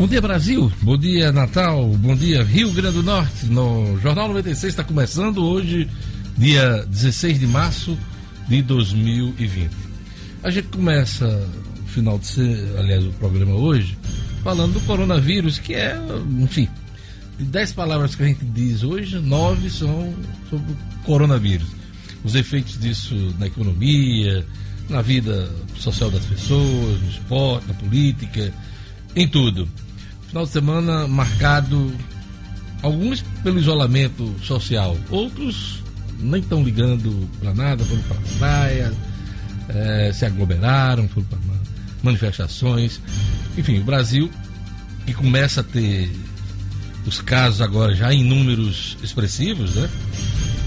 Bom dia, Brasil. Bom dia, Natal. Bom dia, Rio Grande do Norte. No Jornal 96 está começando hoje, dia 16 de março de 2020. A gente começa o final de ser, aliás, o programa hoje, falando do coronavírus, que é, enfim, de dez palavras que a gente diz hoje, nove são sobre o coronavírus. Os efeitos disso na economia, na vida social das pessoas, no esporte, na política, em tudo. Final de semana marcado, alguns pelo isolamento social, outros nem estão ligando para nada, foram para praia, é, se aglomeraram, foram para manifestações. Enfim, o Brasil que começa a ter os casos agora já em números expressivos, né?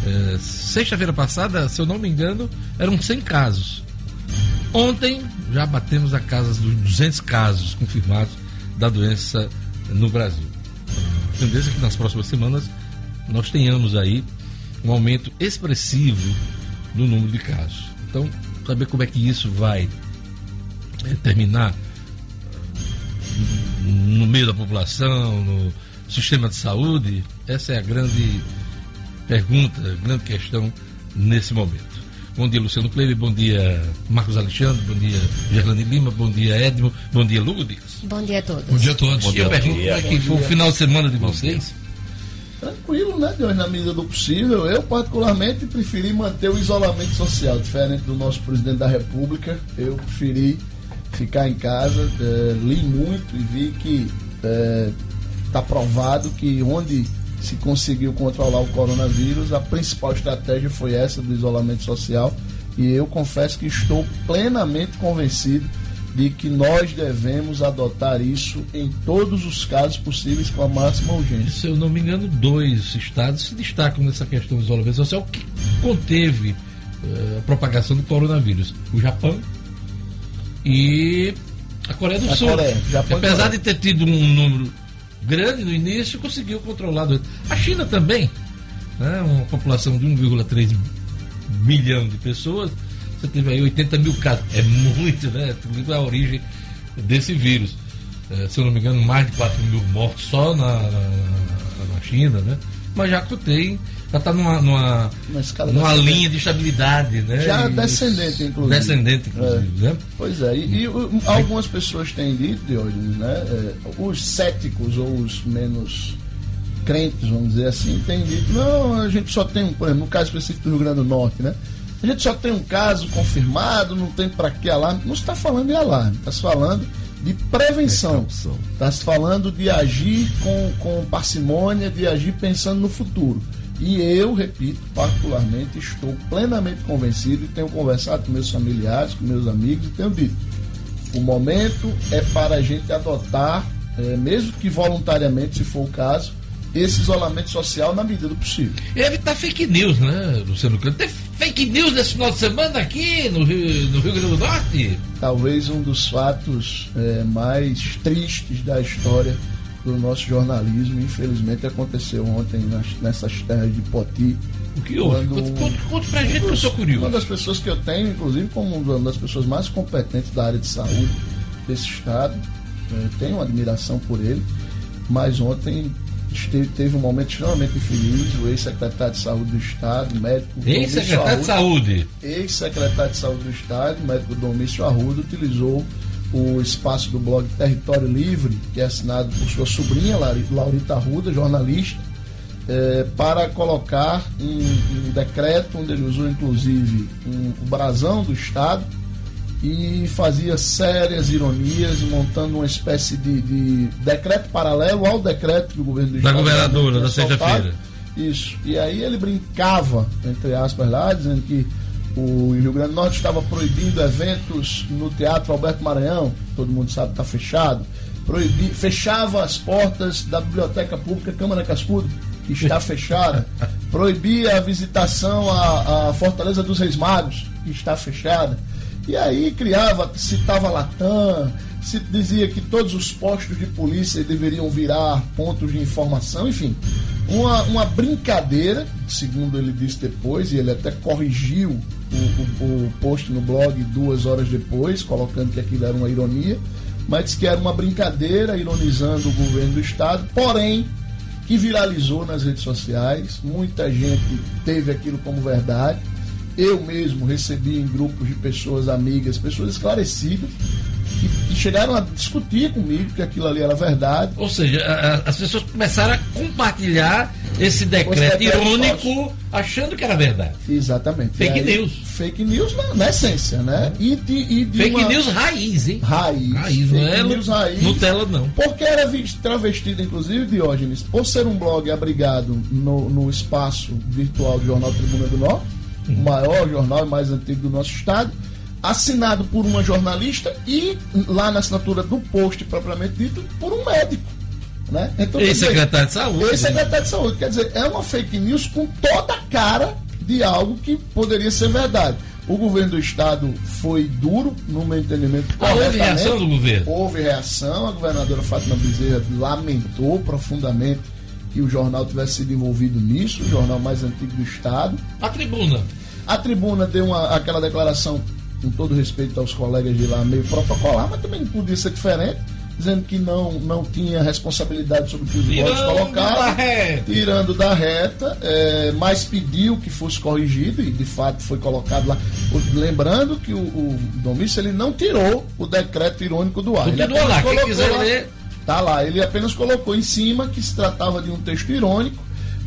É, Sexta-feira passada, se eu não me engano, eram 100 casos. Ontem já batemos a casa dos 200 casos confirmados da doença no Brasil. A tendência é que nas próximas semanas nós tenhamos aí um aumento expressivo no número de casos. Então, saber como é que isso vai é, terminar no meio da população, no sistema de saúde, essa é a grande pergunta, a grande questão nesse momento. Bom dia, Luciano Kleber. Bom dia, Marcos Alexandre. Bom dia, Gerlane Lima. Bom dia, Edmo. Bom dia, Lucas. Bom dia a todos. Bom dia a todos. Bom dia, eu pergunto como é que foi o final de semana de vocês. Tranquilo, né, Deus, na medida do possível. Eu, particularmente, preferi manter o isolamento social, diferente do nosso presidente da República. Eu preferi ficar em casa, é, li muito e vi que está é, provado que onde se conseguiu controlar o coronavírus, a principal estratégia foi essa do isolamento social. E eu confesso que estou plenamente convencido de que nós devemos adotar isso em todos os casos possíveis com a máxima urgência. Se eu não me engano, dois estados se destacam nessa questão do isolamento social que conteve uh, a propagação do coronavírus: o Japão e a Coreia do a Sul. Coreia, Japão Apesar de ter tido um número grande no início, conseguiu controlar. A China também, né, uma população de 1,3 milhão de pessoas, você teve aí 80 mil casos. É muito, né? Tudo a origem desse vírus. É, se eu não me engano, mais de 4 mil mortos só na, na, na China, né? Mas já tem já está numa, numa, numa linha de estabilidade, né? Já descendente, inclusive. Descendente, inclusive, é. né? Pois é, e, e algumas pessoas têm dito, Diógenes, né? É, os céticos ou os menos crentes, vamos dizer assim, têm dito, não, a gente só tem, por exemplo, no caso específico do Rio Grande do Norte, né? A gente só tem um caso confirmado, não tem para que alarme. Não está falando de alarme, está se falando de prevenção. Está se falando de agir com, com parcimônia, de agir pensando no futuro. E eu, repito, particularmente, estou plenamente convencido e tenho conversado com meus familiares, com meus amigos e tenho dito: o momento é para a gente adotar, é, mesmo que voluntariamente, se for o caso, esse isolamento social na medida do possível. E evitar fake news, né, Luciano Tem fake news nesse final de semana aqui no Rio, no Rio Grande do Norte? Talvez um dos fatos é, mais tristes da história do nosso jornalismo. Infelizmente aconteceu ontem nas, nessas terras de Poti. O que houve? Conte, conte, conte pra gente que eu sou curioso. Uma das pessoas que eu tenho, inclusive como uma das pessoas mais competentes da área de saúde desse estado, é, tenho admiração por ele, mas ontem teve um momento extremamente infeliz, o ex-secretário de saúde do estado, médico Ex-secretário de saúde? Ex-secretário de saúde do estado, médico Domício Arruda, utilizou o espaço do blog Território Livre, que é assinado por sua sobrinha, Laurita Arruda, jornalista, é, para colocar um, um, decreto, onde ele usou inclusive um, o brasão do Estado e fazia sérias ironias, montando uma espécie de, de decreto paralelo ao decreto que o governo do Estado. Da governadora, da sexta-feira. Isso. E aí ele brincava, entre aspas, lá, dizendo que o Rio Grande do Norte estava proibindo eventos no Teatro Alberto Maranhão, todo mundo sabe está fechado. Proibi, fechava as portas da Biblioteca Pública Câmara Cascudo, que está fechada. Proibia a visitação à, à Fortaleza dos Reis Magos, que está fechada. E aí criava, citava Latam, se dizia que todos os postos de polícia deveriam virar pontos de informação, enfim, uma, uma brincadeira, segundo ele disse depois, e ele até corrigiu o, o, o, post no blog duas horas depois, colocando que aquilo era uma ironia, mas disse que era uma brincadeira, ironizando o governo do estado, porém que viralizou nas redes sociais, muita gente teve aquilo como verdade. Eu mesmo recebi em grupos de pessoas amigas, pessoas esclarecidas, que, chegaram a discutir comigo que aquilo ali era verdade. Ou seja, a, as pessoas começaram a compartilhar esse decreto, decreto irônico achando que era verdade. Exatamente. Fake aí, news. Fake news na, na essência, né? E de, e de fake uma... news raiz, hein? Raiz. Raiz, fake não é news raiz. Nutella, não. Porque era travestido, inclusive, Diógenes, por ser um blog abrigado no, no espaço virtual do Jornal Tribuna do Norte. O maior jornal e mais antigo do nosso estado assinado por uma jornalista e lá na assinatura do post propriamente dito por um médico. Né? Então, secretário de saúde. Esse secretário de saúde. Quer dizer, é uma fake news com toda a cara de algo que poderia ser verdade. O governo do estado foi duro, no meu entendimento. Ah, houve reação do governo? Houve reação. A governadora Fátima Bezerra lamentou profundamente que o jornal tivesse sido envolvido nisso, o jornal mais antigo do estado. A tribuna. A tribuna deu uma, aquela declaração com todo respeito aos colegas de lá, meio protocolar, mas também podia ser diferente, dizendo que não, não tinha responsabilidade sobre o que os votos colocaram, tirando da reta, é, mas pediu que fosse corrigido e de fato foi colocado lá. Lembrando que o, o Domício ele não tirou o decreto irônico do ar. Continua lá, quem quiser lá, ler. Tá lá, ele apenas colocou em cima que se tratava de um texto irônico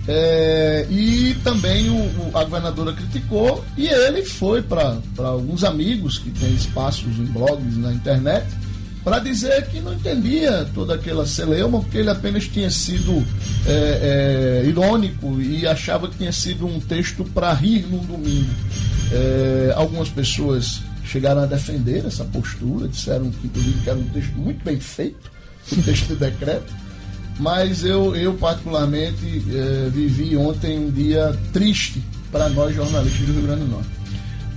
é, e também o, o, a governadora criticou e ele foi para alguns amigos que têm espaços em blogs na internet para dizer que não entendia toda aquela celeuma, porque ele apenas tinha sido é, é, irônico e achava que tinha sido um texto para rir no domingo. É, algumas pessoas chegaram a defender essa postura, disseram que, que era um texto muito bem feito, texto do decreto mas eu, eu particularmente eh, vivi ontem um dia triste para nós jornalistas do Rio Grande do Norte.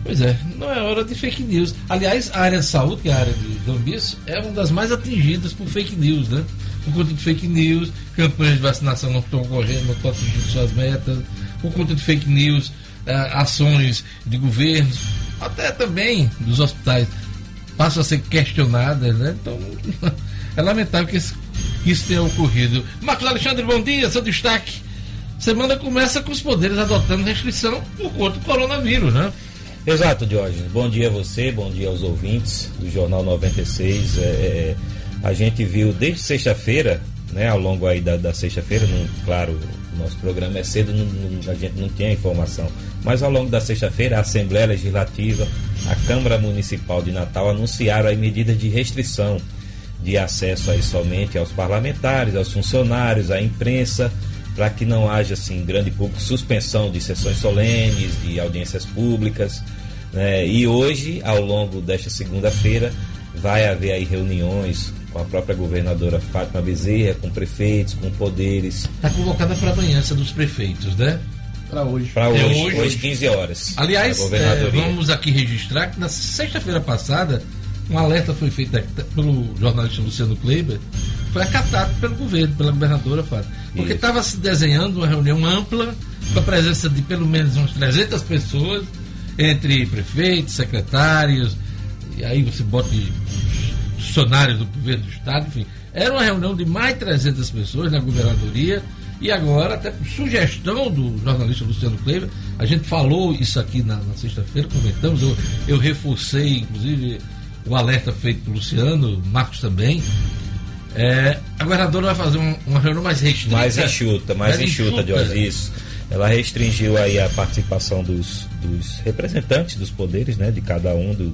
Pois é, não é hora de fake news. Aliás, a área de saúde, que é a área de Dombiço, é uma das mais atingidas por fake news, né? Por conta de fake news, campanhas de vacinação não estão ocorrendo, não estão atingindo suas metas, por conta de fake news, eh, ações de governos, até também dos hospitais passam a ser questionadas, né? Então, é lamentável que esse isso tenha ocorrido. Marcos Alexandre, bom dia, seu destaque. Semana começa com os poderes adotando restrição por conta do coronavírus, né? Exato, Diógenes. Bom dia a você, bom dia aos ouvintes do Jornal 96. É, é, a gente viu desde sexta-feira, né, ao longo aí da, da sexta-feira, claro, nosso programa é cedo, não, não, a gente não tem a informação, mas ao longo da sexta-feira, a Assembleia Legislativa, a Câmara Municipal de Natal anunciaram aí medidas de restrição de acesso aí somente aos parlamentares, aos funcionários, à imprensa, para que não haja assim grande público suspensão de sessões solenes, de audiências públicas. Né? E hoje, ao longo desta segunda-feira, vai haver aí reuniões com a própria governadora Fátima Bezerra, com prefeitos, com poderes. Está convocada para amanhã essa dos prefeitos, né? Para hoje. Para hoje, é hoje, hoje, 15 horas. Aliás, é, vamos aqui registrar que na sexta-feira passada um alerta foi feito pelo jornalista Luciano Kleiber, foi acatado pelo governo, pela governadora Fábio. Porque estava se desenhando uma reunião ampla, com a presença de pelo menos umas 300 pessoas, entre prefeitos, secretários, e aí você bota funcionários do governo do Estado, enfim. Era uma reunião de mais de 300 pessoas na governadoria, e agora, até por sugestão do jornalista Luciano Kleiber, a gente falou isso aqui na, na sexta-feira, comentamos, eu, eu reforcei, inclusive o alerta feito pelo Luciano, Marcos também. É, a governadora vai fazer um, uma reunião mais restrita. Mais enxuta, mais, mais enxuta, enxuta. de isso. Ela restringiu aí a participação dos, dos representantes dos poderes, né, de cada um do,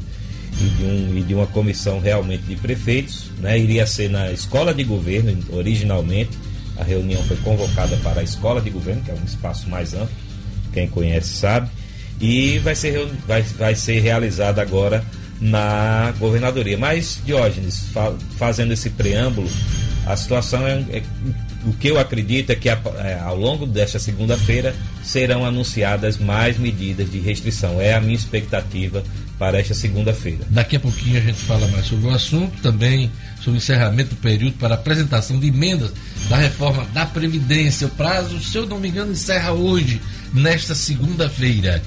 e, de um, e de uma comissão realmente de prefeitos, né, iria ser na escola de governo originalmente. A reunião foi convocada para a escola de governo, que é um espaço mais amplo, quem conhece sabe, e vai ser, vai, vai ser realizada agora na governadoria. Mas, Diógenes, fa fazendo esse preâmbulo, a situação é, é, o que eu acredito é que é, ao longo desta segunda-feira serão anunciadas mais medidas de restrição. É a minha expectativa para esta segunda-feira. Daqui a pouquinho a gente fala mais sobre o assunto, também sobre o encerramento do período para apresentação de emendas da reforma da Previdência. O prazo, se eu não me engano, encerra hoje, nesta segunda-feira.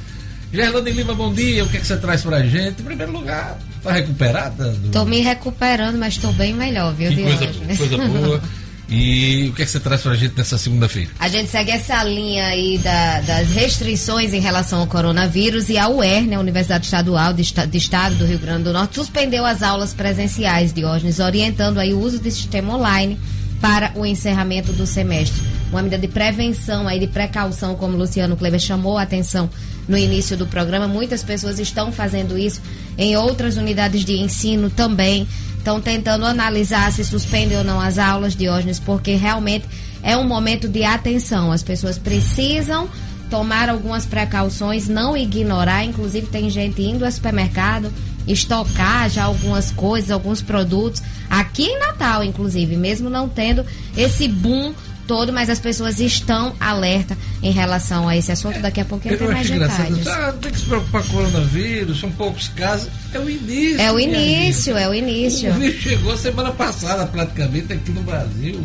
Gerlane Lima, bom dia. O que, é que você traz para a gente? Em primeiro lugar, Tá recuperada? Estou me recuperando, mas estou bem melhor, viu, que coisa, boa, coisa boa. E o que, é que você traz para a gente nessa segunda-feira? A gente segue essa linha aí da, das restrições em relação ao coronavírus e a UER, né, a Universidade Estadual de, de Estado do Rio Grande do Norte, suspendeu as aulas presenciais de hoje, orientando aí o uso de sistema online para o encerramento do semestre. Uma medida de prevenção aí, de precaução, como o Luciano Kleber chamou a atenção no início do programa. Muitas pessoas estão fazendo isso em outras unidades de ensino também estão tentando analisar se suspendem ou não as aulas, Diógenes, porque realmente é um momento de atenção. As pessoas precisam tomar algumas precauções, não ignorar. Inclusive, tem gente indo ao supermercado estocar já algumas coisas, alguns produtos, aqui em Natal, inclusive, mesmo não tendo esse boom todo, mas as pessoas estão alerta em relação a esse assunto. Daqui a pouquinho tem mais detalhes. Ah, não tem que se preocupar com o coronavírus, são poucos casos. É o início. É o início, é o início. O vírus chegou semana passada, praticamente, aqui no Brasil,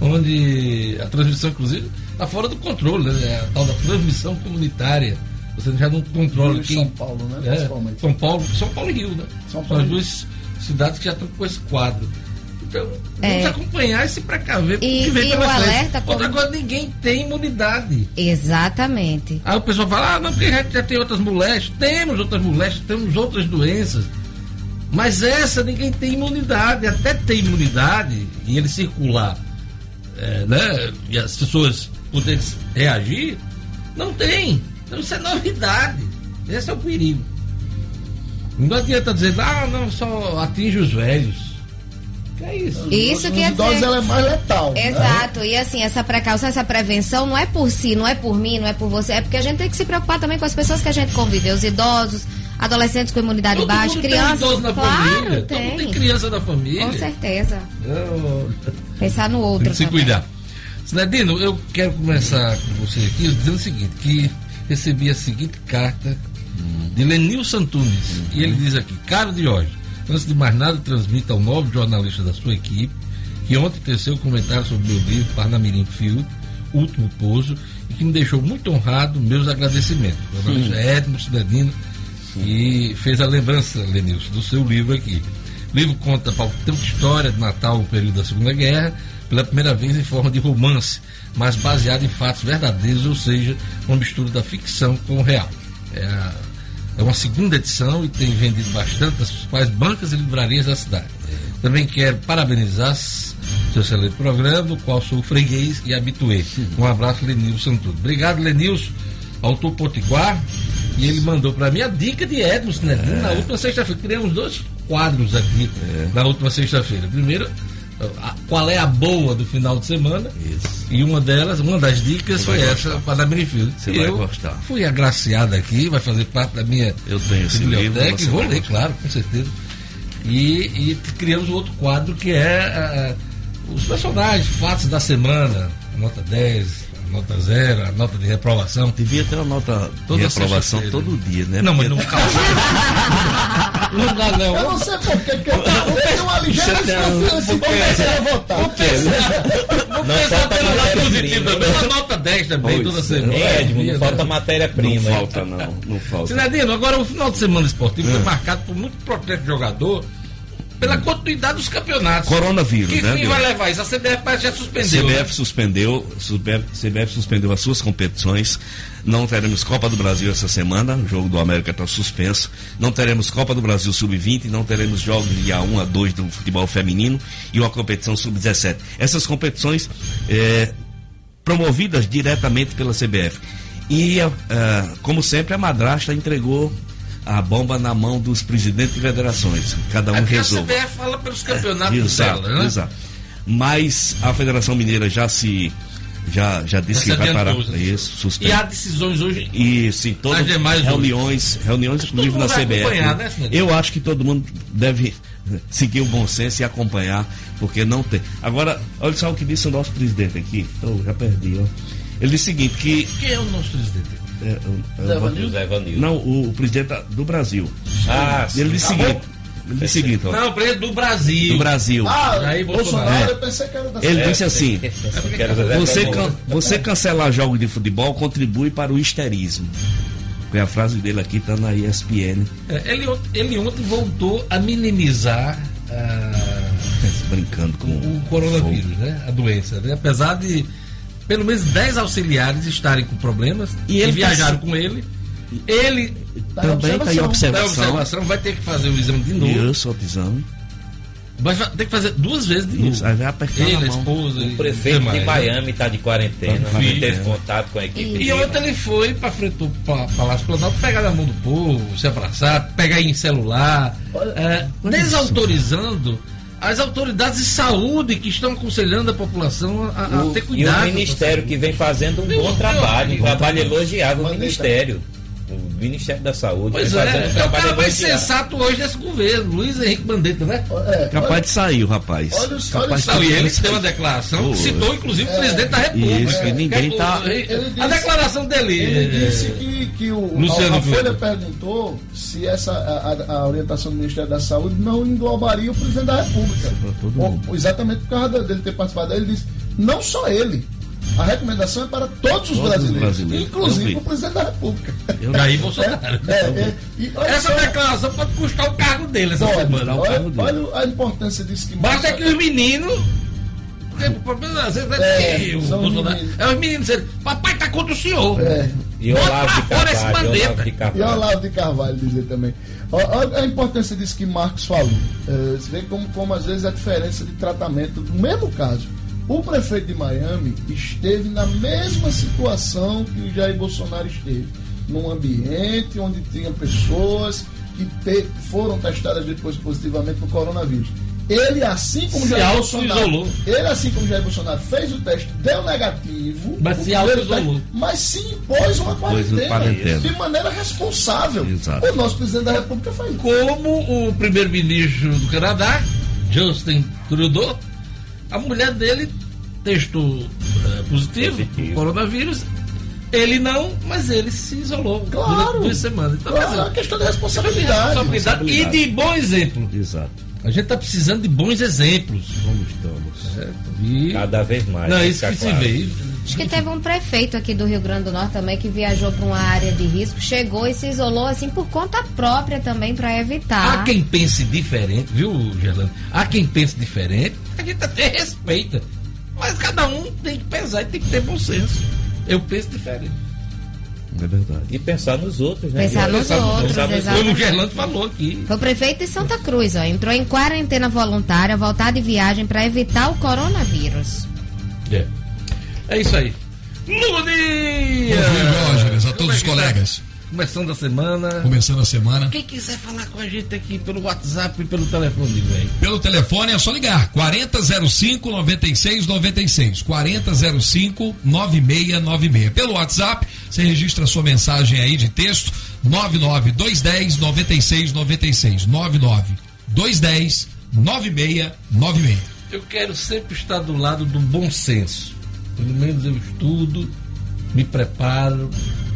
onde a transmissão, inclusive, está fora do controle, né? É a tal da transmissão comunitária. Você já não controla Rio São Paulo, né? É, São Paulo, São Paulo e Rio, né? São Paulo. São as duas cidades que já estão com esse quadro. Então, é. vamos acompanhar e se precaver e, que vem e o alerta como... Outra coisa, ninguém tem imunidade. Exatamente. Aí o pessoal fala, ah, não, porque já, já tem outras moléstias. Temos outras moléstias, temos outras doenças. Mas essa ninguém tem imunidade. Até tem imunidade e ele circular, é, né? E as pessoas poderem reagir, não tem. Então isso é novidade. Esse é o perigo. Não adianta dizer, ah, não, só atinge os velhos. Que é isso. Isso quer dizer. ela é mais letal. Né? Exato. Né? E assim, essa precaução, essa prevenção não é por si, não é por mim, não é por você, é porque a gente tem que se preocupar também com as pessoas que a gente convive, os idosos, adolescentes com imunidade Todo baixa, crianças. Tem na claro, família. tem. Todo mundo tem criança na família. Com certeza. Eu... Pensar no outro. Tem que se cuidar. Sinedino, eu quero começar com você aqui dizendo o seguinte, que recebi a seguinte carta de Lenil Santunes. Uhum. E ele diz aqui, caro de hoje, Antes de mais nada, transmita ao novo jornalista da sua equipe que ontem teceu um comentário sobre o meu livro Parnamirim Field, Último Pouso, e que me deixou muito honrado meus agradecimentos. O jornalista Edmo Cidadino, e fez a lembrança, Lenilson, do seu livro aqui. O livro conta uma história de Natal no período da Segunda Guerra, pela primeira vez em forma de romance, mas baseado em fatos verdadeiros, ou seja, uma mistura da ficção com o real. É a é uma segunda edição e tem vendido bastante nas principais bancas e livrarias da cidade. Também quero parabenizar seu excelente programa, do qual sou freguês e habituê. Um abraço, Lenilson Santudo. Obrigado, Lenilson, autor Potiguar. E ele mandou para mim a dica de Edmos, né? É. Na última sexta-feira. Criamos dois quadros aqui é. na última sexta-feira. Primeiro, qual é a boa do final de semana. Isso. E uma delas, uma das dicas Você foi essa para a Minifield. Você vai gostar. Fui agraciado aqui, vai fazer parte da minha Eu tenho esse biblioteca livro, e vou ler, claro, com certeza. E, e criamos outro quadro que é uh, os personagens, fatos da semana, nota 10, nota zero, a nota de reprovação. Devia ter uma nota Toda de reprovação todo dia, né? Não, mas não Não dá, não. Eu não sei por que eu tenho uma ligeira desconfiança em começar a votar. Vou pensar pelo lado positivo também. Uma nota 10 também, toda semana. É, Edmo, não falta matéria-prima. Não falta, não. Não falta. Sinadino, agora o final de semana esportivo foi marcado por muito protesto de jogador pela continuidade dos campeonatos. Coronavírus, que né? Quem vai levar isso? A CBF já suspendeu. A CBF né? suspendeu, CBF suspendeu as suas competições. Não teremos Copa do Brasil essa semana, o jogo do América está suspenso. Não teremos Copa do Brasil Sub-20, não teremos jogos de A1 a 2 do futebol feminino e uma competição Sub-17. Essas competições é, promovidas diretamente pela CBF. E, uh, como sempre, a madrasta entregou a bomba na mão dos presidentes de federações. Cada um é resolve. A CBF fala pelos campeonatos é, exato, dela, né? Exato. Mas a Federação Mineira já se já, já disse que vai parar né? isso. E há decisões hoje. E sim, todas reuniões, hoje. reuniões inclusive na CBF. Né, eu acho que todo mundo deve seguir o bom senso e acompanhar, porque não tem. Agora, olha só o que disse o nosso presidente aqui. Oh, já perdi, ó. Ele disse o seguinte, que. Quem é o nosso presidente? É, é, José Vanildo. Não, o, o, presidente do Brasil. Ah, ele disse o tá seguinte. Ele disse o seguinte, ó. Não, o presidente do Brasil. Do Brasil. Ah, aí Bolsonaro, é. eu pensei que era da Ele disse assim: você, can, você cancelar jogos de futebol contribui para o histerismo. Porque a frase dele aqui tá na ESPN. É, ele, ele ontem voltou a minimizar ah, brincando com o coronavírus, fogo. né? A doença, né? Apesar de pelo menos 10 auxiliares estarem com problemas e, e viajaram tá... com ele. Ele tá também está em observação. Tá observação. Vai ter que fazer o exame de novo. Isso, o exame. Vai ter que fazer duas vezes de novo. Isso, aí vai apertar Ele, a, mão. esposa. O prefeito de Miami está de quarentena, tá não teve contato com a equipe. E ontem ele foi para frente do Palácio Planalto pegar na mão do povo, se abraçar, pegar em celular, é, desautorizando as autoridades de saúde que estão aconselhando a população a, a ter cuidado. E o Ministério que vem fazendo um bom trabalho, um trabalho elogiável o Ministério o Ministério da Saúde. Pois é, um é o cara mais sensato hoje desse governo, Luiz Henrique Mandetta, né? É, capaz olha, de sair o rapaz. Olha, os, capaz olha, de sair. ele deu uma declaração que citou, inclusive, é, o presidente da República. Isso, que ninguém está. A declaração dele. Ele disse que, que o, Luciano a, a Folha perguntou se essa, a, a, orientação do Ministério da Saúde não englobaria o presidente da República. Ou, exatamente por causa dele ter participado. Ele disse, não só ele a recomendação é para todos os todos brasileiros, brasileiros, inclusive o presidente da República. Eu Jair Bolsonaro. É, é, é, essa só, declaração pode custar o cargo dele essa pode, semana. Olha, olha, a importância disso que Basta que os meninos. Às vezes é, é, o Bolsonaro, é os meninos dizendo, papai está contra o senhor. É. E Olavo de Carvalho. E Olavo de Carvalho dizer também. Olha a importância disso que Marcos falou. É, você vê como, como às vezes a diferença de tratamento do mesmo caso. O prefeito de Miami esteve na mesma situação que o Jair Bolsonaro esteve, num ambiente onde tinha pessoas que te, foram testadas depois positivamente no coronavírus. Ele, assim como se Jair Bolsonaro, isolou. ele, assim como Jair Bolsonaro, fez o teste, deu negativo, mas se auto-isolou. Mas se impôs uma quarentena, quarentena, de maneira responsável. Exato. O nosso presidente da República faz isso. Como o primeiro-ministro do Canadá, Justin Trudeau, a mulher dele testou é, positivo, positivo. coronavírus. Ele não, mas ele se isolou claro, durante duas semanas. Então, claro, é uma questão de responsabilidade, responsabilidade, E de bom exemplo. Exato. A gente está precisando de bons exemplos. Como estamos. É, e... Cada vez mais. Não, isso que claro. se vê. Acho que teve um prefeito aqui do Rio Grande do Norte também que viajou para uma área de risco, chegou e se isolou assim por conta própria também para evitar. Há quem pense diferente, viu, Gerlando? Há quem pense diferente, a gente até respeita. Mas cada um tem que pensar e tem que ter bom senso. Eu penso diferente. É verdade. E pensar nos outros, né? Pensar nos pensar outros, pensar Como o Gerlando falou aqui. Foi o prefeito de Santa Cruz, ó. Entrou em quarentena voluntária, voltar de viagem para evitar o coronavírus. É. É isso aí. Bom dia! Bom dia, a todos os colegas. Começando a semana. Começando a semana. Quem quiser falar com a gente aqui pelo WhatsApp e pelo telefone, velho. Pelo telefone é só ligar. 4005 9696. 4005 9696. Pelo WhatsApp, você registra sua mensagem aí de texto. 99210 9696. 99210 9696. Eu quero sempre estar do lado do bom senso. Pelo menos eu estudo, me preparo,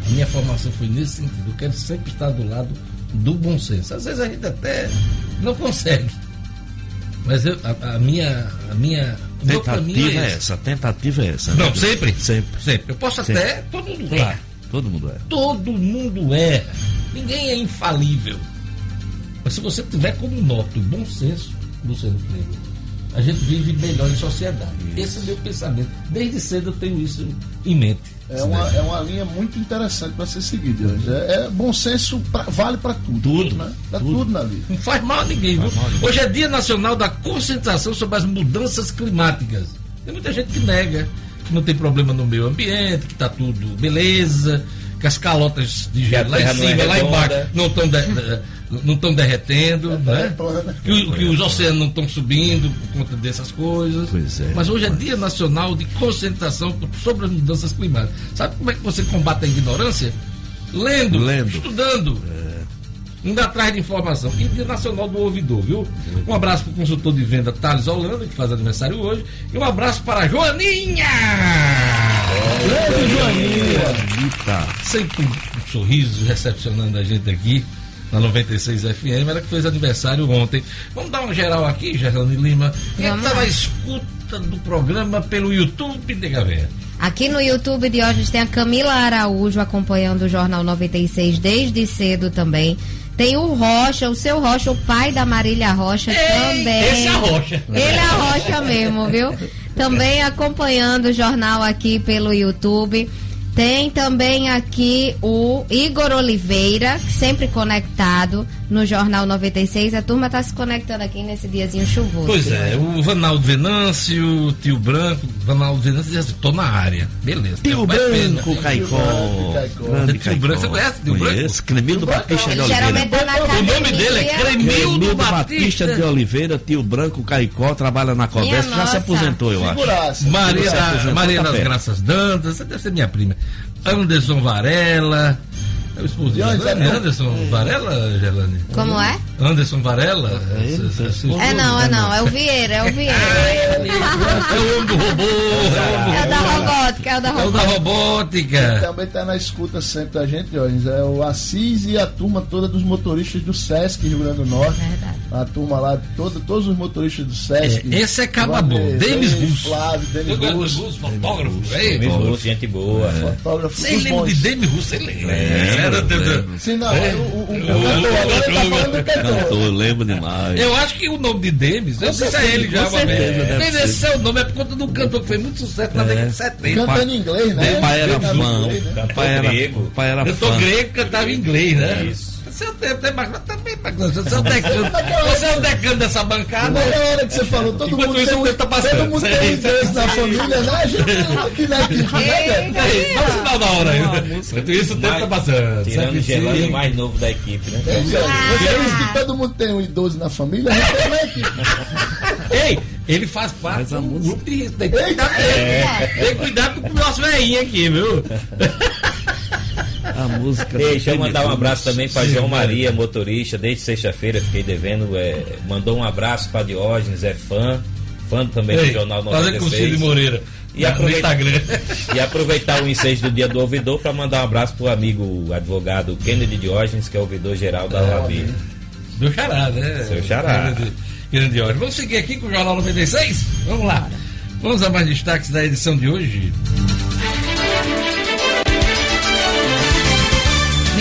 minha formação foi nesse sentido. Eu quero sempre estar do lado do bom senso. Às vezes a gente até não consegue. Mas eu, a, a, minha. A minha tentativa é, é essa, a tentativa é essa. Não, sempre? Sempre. Sempre. Eu posso sempre. até. Todo mundo erra. Todo mundo erra. Todo mundo erra. Ninguém é infalível. Mas se você tiver como nota o bom senso, Luciano Cleber, a gente vive melhor em sociedade. Esse é o meu pensamento. Desde cedo eu tenho isso em mente. É uma, é uma linha muito interessante para ser seguida. É, é, bom senso pra, vale para tudo. Tudo. Né? Pra tudo. tudo. na vida. Não faz mal a ninguém, viu? Hoje é Dia Nacional da Conscientização sobre as Mudanças Climáticas. Tem muita gente que nega que não tem problema no meio ambiente, que está tudo beleza, que as calotas de gelo lá em é cima, é lá embaixo, não estão não estão derretendo, é, né? que, que, os oceanos não estão subindo por conta dessas coisas. É, Mas hoje é Dia Nacional de Conscientização sobre as Mudanças Climáticas. Sabe como é que você combate a ignorância? Lendo, Lendo. estudando. É. Indo atrás de informação. E Dia Nacional do Ouvidor, viu? Um abraço para o consultor de venda Thales Holanda, que faz aniversário hoje. E um abraço para a Joaninha! Grande Joaninha! Sempre um sorriso recepcionando a gente aqui na 96 FM, ela que fez aniversário ontem. Vamos dar uma geral aqui, Gerlane Lima. Quem está na escuta do programa pelo YouTube de Gavé? Aqui no YouTube de hoje tem a Camila Araújo acompanhando o Jornal 96 desde cedo também. Tem o Rocha, o seu Rocha, o pai da Marília Rocha Ei, também. esse é a Rocha. Ele é a Rocha mesmo, viu? Também acompanhando o jornal aqui pelo YouTube. Tem também aqui o Igor Oliveira, sempre conectado no Jornal 96. A turma está se conectando aqui nesse diazinho chuvoso. Pois é, o Vanaldo Venâncio, o tio Branco, Vanaldo Venâncio diz assim, tô na área. Beleza. Tio. Branco Caicó. Tio Branco, você conhece Tio Branco? Conheço. Clemildo Batista de Oliveira. O nome dele é Cremildo Batista. Batista de Oliveira, tio Branco Caicó, trabalha na Codesp, já se aposentou, eu acho. Maria, Você Maria tá das perto. Graças Dantas, essa deve ser minha prima. Anderson Varela. É o esposo de Anderson Varela, Gelane? Como é? Anderson Varela? ele, esse- seu É não, é não, é o Vieira, é o Vieira. É o homem do robô. É É o da robótica, é o da o da robótica. robótica. Também está na escuta sempre da gente, Diógenes. É o Assis e a turma toda dos motoristas do Sesc Rio Grande do Norte. Verdade. A turma lá, todo, todos os motoristas do Sesc. É, esse é caba bom. Vanderlei, Denis Russo. Flávio, Denis Russo, fotógrafo. Luiz Russo, gente boa. fotógrafo. Você lembra bons. de Demi Russo? Você lembra? Sim, não, É. o, cantor, agora ele tá falando do cantor. Cantor, eu lembro demais. Eu acho que o nome de Demis, eu não sei se é ele já, mas ser. esse seu nome é por conta do cantor que fez muito sucesso na década de 70. Cantando em inglês, né? Meu pai era fã. Meu pai era, grego. Cantor fã. grego cantava em inglês, né? Isso. Seu tempo tem mais, também você é o decano. Você é o decano dessa bancada. Na hora que você falou, todo Enquanto mundo isso, tem, tempo tá passando. todo mundo tem na família, né? A gente tem aqui na equipe, né, da hora ainda. Enquanto isso, o tempo tá passando. Tirando o. Gelano, o mais novo da equipe, né? É, Jorge, Você disse que todo mundo tem um idoso na família, a gente tem na equipe. Ei, ele faz parte do grupo de risco. Tem que cuidar dele. Tem que cuidar com o nosso velhinho aqui, viu? A música. Ei, Deixa eu do mandar um abraço também para João. Maria, motorista, desde sexta-feira fiquei devendo. é, mandou um abraço para Diógenes, é fã, fã também do Ei, Jornal fazer com o Cid 96. Moreira. E E no aproveita- Instagram. E aproveitar o ensejo do dia do ouvidor para mandar um abraço pro amigo advogado Kennedy Diógenes, que é ouvidor geral da OAB. Do Xará, né? Seu Xará. Grande, ódio. Vamos seguir aqui com o Jornal 96? Vamos lá. Vamos a mais destaques da edição de hoje.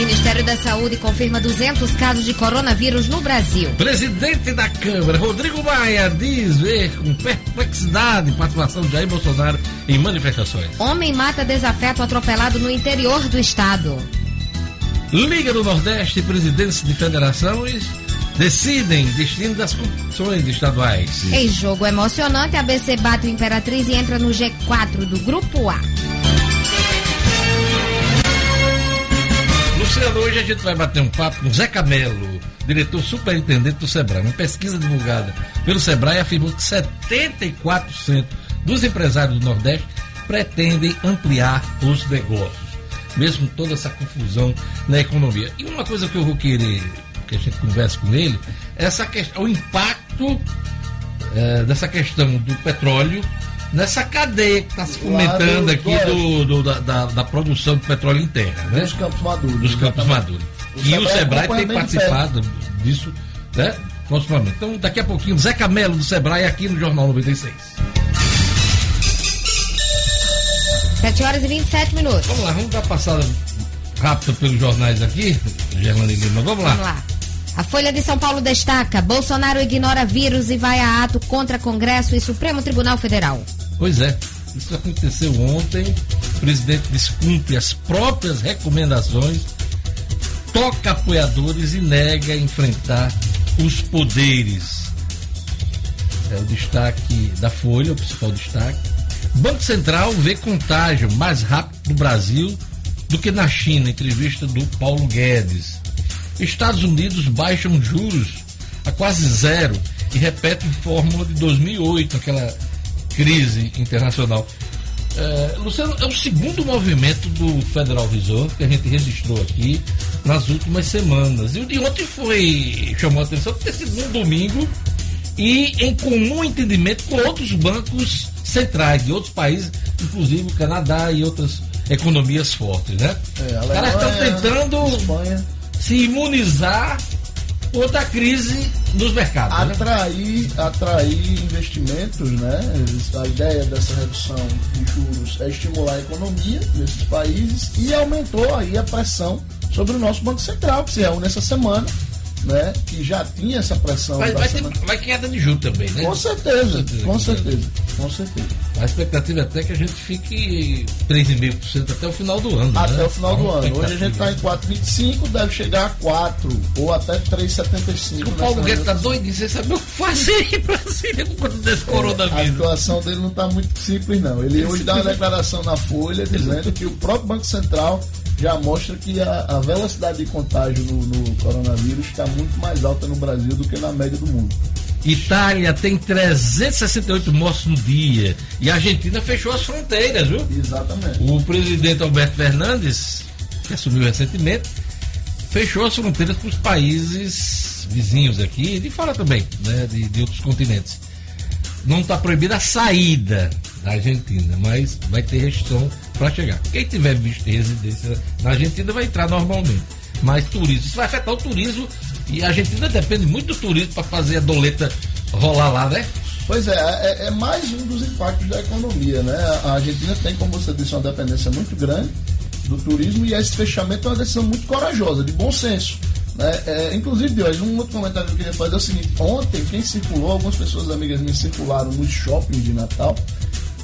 Ministério da Saúde confirma 200 casos de coronavírus no Brasil. Presidente da Câmara, Rodrigo Maia, diz ver com perplexidade participação de Jair Bolsonaro em manifestações. Homem mata desafeto atropelado no interior do estado. Liga do Nordeste e presidentes de federações decidem destino das competições estaduais. Em jogo emocionante, a ABC bate o Imperatriz e entra no G4 do Grupo A. Luciano, hoje a gente vai bater um papo com Zé Camelo, diretor superintendente do Sebrae. Uma pesquisa divulgada pelo Sebrae afirmou que 74% dos empresários do Nordeste pretendem ampliar os negócios, mesmo toda essa confusão na economia. E uma coisa que eu vou querer que a gente converse com ele é essa questão, o impacto eh, dessa questão do petróleo nessa cadeia que está se Lá fomentando do- aqui do do, da, da- da produção de petróleo em terra, né? Dos campos maduros. dos campos maduros. E o Sebrae tem participado disso, né? Proximamente. Então, daqui a pouquinho, Zé Camelo do Sebrae aqui no Jornal 96. 7 horas e 27 minutos. Vamos lá, vamos dar uma passada rápida pelos jornais aqui, Gerlane Lima. Vamos lá. Vamos lá. A Folha de São Paulo destaca: Bolsonaro ignora vírus e vai a ato contra Congresso e Supremo Tribunal Federal. Pois é, isso aconteceu ontem. O presidente descumpre as próprias recomendações, toca apoiadores e nega enfrentar os poderes. É o destaque da Folha, o principal destaque. Banco Central vê contágio mais rápido no Brasil do que na China, entrevista do Paulo Guedes. Estados Unidos baixam juros a quase zero e repetem fórmula de 2008, aquela crise internacional. É, Luciano, é o segundo movimento do Federal Reserve que a gente registrou aqui nas últimas semanas. E o de ontem foi, chamou a atenção, por ter sido num domingo e em comum entendimento com outros bancos centrais de outros países, inclusive o Canadá e outras economias fortes, né? É, Os caras estão tentando Espanha. se imunizar Outra crise dos mercados. né? atrair, atrair investimentos, né? A ideia dessa redução de juros é estimular a economia nesses países e aumentou aí a pressão sobre o nosso Banco Central, que se reúne essa semana, né? Que já tinha essa pressão. Vai, ter, vai queda de juros também, né? Com certeza, com certeza, com certeza. A expectativa é até que a gente fique 3,5% até o final do ano. Até né? o final do ano. Hoje a gente está em 4,25, deve chegar a 4 ou até 3,75. O Paulo Guedes tá negociação. doidinho sem saber o que fazer em Brasília com desse A coronavírus. situação dele não está muito simples, não. Ele hoje dá uma declaração na Folha dizendo que o próprio Banco Central já mostra que a, a velocidade de contágio no, no coronavírus está muito mais alta no Brasil do que na média do mundo. Itália tem 368 mortos no dia. E a Argentina fechou as fronteiras, viu? Exatamente. O presidente Alberto Fernandes, que assumiu recentemente, fechou as fronteiras para os países vizinhos aqui, e de fora também, né, de, de outros continentes. Não está proibida a saída da Argentina, mas vai ter restrição para chegar. Quem tiver visto residência na Argentina vai entrar normalmente. Mas turismo, isso vai afetar o turismo e a Argentina depende muito do turismo para fazer a doleta rolar lá, né? Pois é, é, é mais um dos impactos da economia, né? A Argentina tem, como você disse, uma dependência muito grande do turismo e esse fechamento é uma decisão muito corajosa, de bom senso. Né? É, inclusive, de hoje, um outro comentário que eu queria fazer é o seguinte: ontem, quem circulou, algumas pessoas amigas minhas circularam nos shoppings de Natal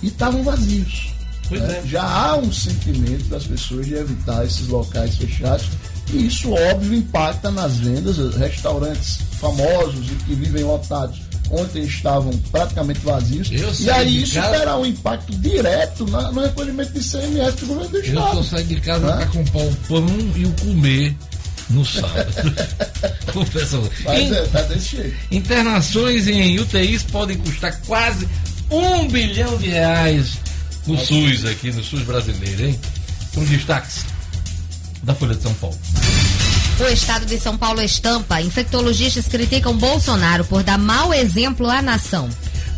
e estavam vazios. Pois né? é. Já há um sentimento das pessoas de evitar esses locais fechados e isso, óbvio, impacta nas vendas. Restaurantes famosos e que vivem lotados ontem estavam praticamente vazios. Eu E aí isso casa- terá um impacto direto na- no recolhimento de CMS do governo do Eu Estado. tô saindo de casa Hã? para comprar o pão e o comer no sábado. Confesso. Mas In- é, tá desse jeito. Internações em UTIs podem custar quase um bilhão de reais no SUS aqui, no SUS brasileiro, hein? Com destaques da Folha de São Paulo. O estado de São Paulo estampa. Infectologistas criticam Bolsonaro por dar mau exemplo à nação.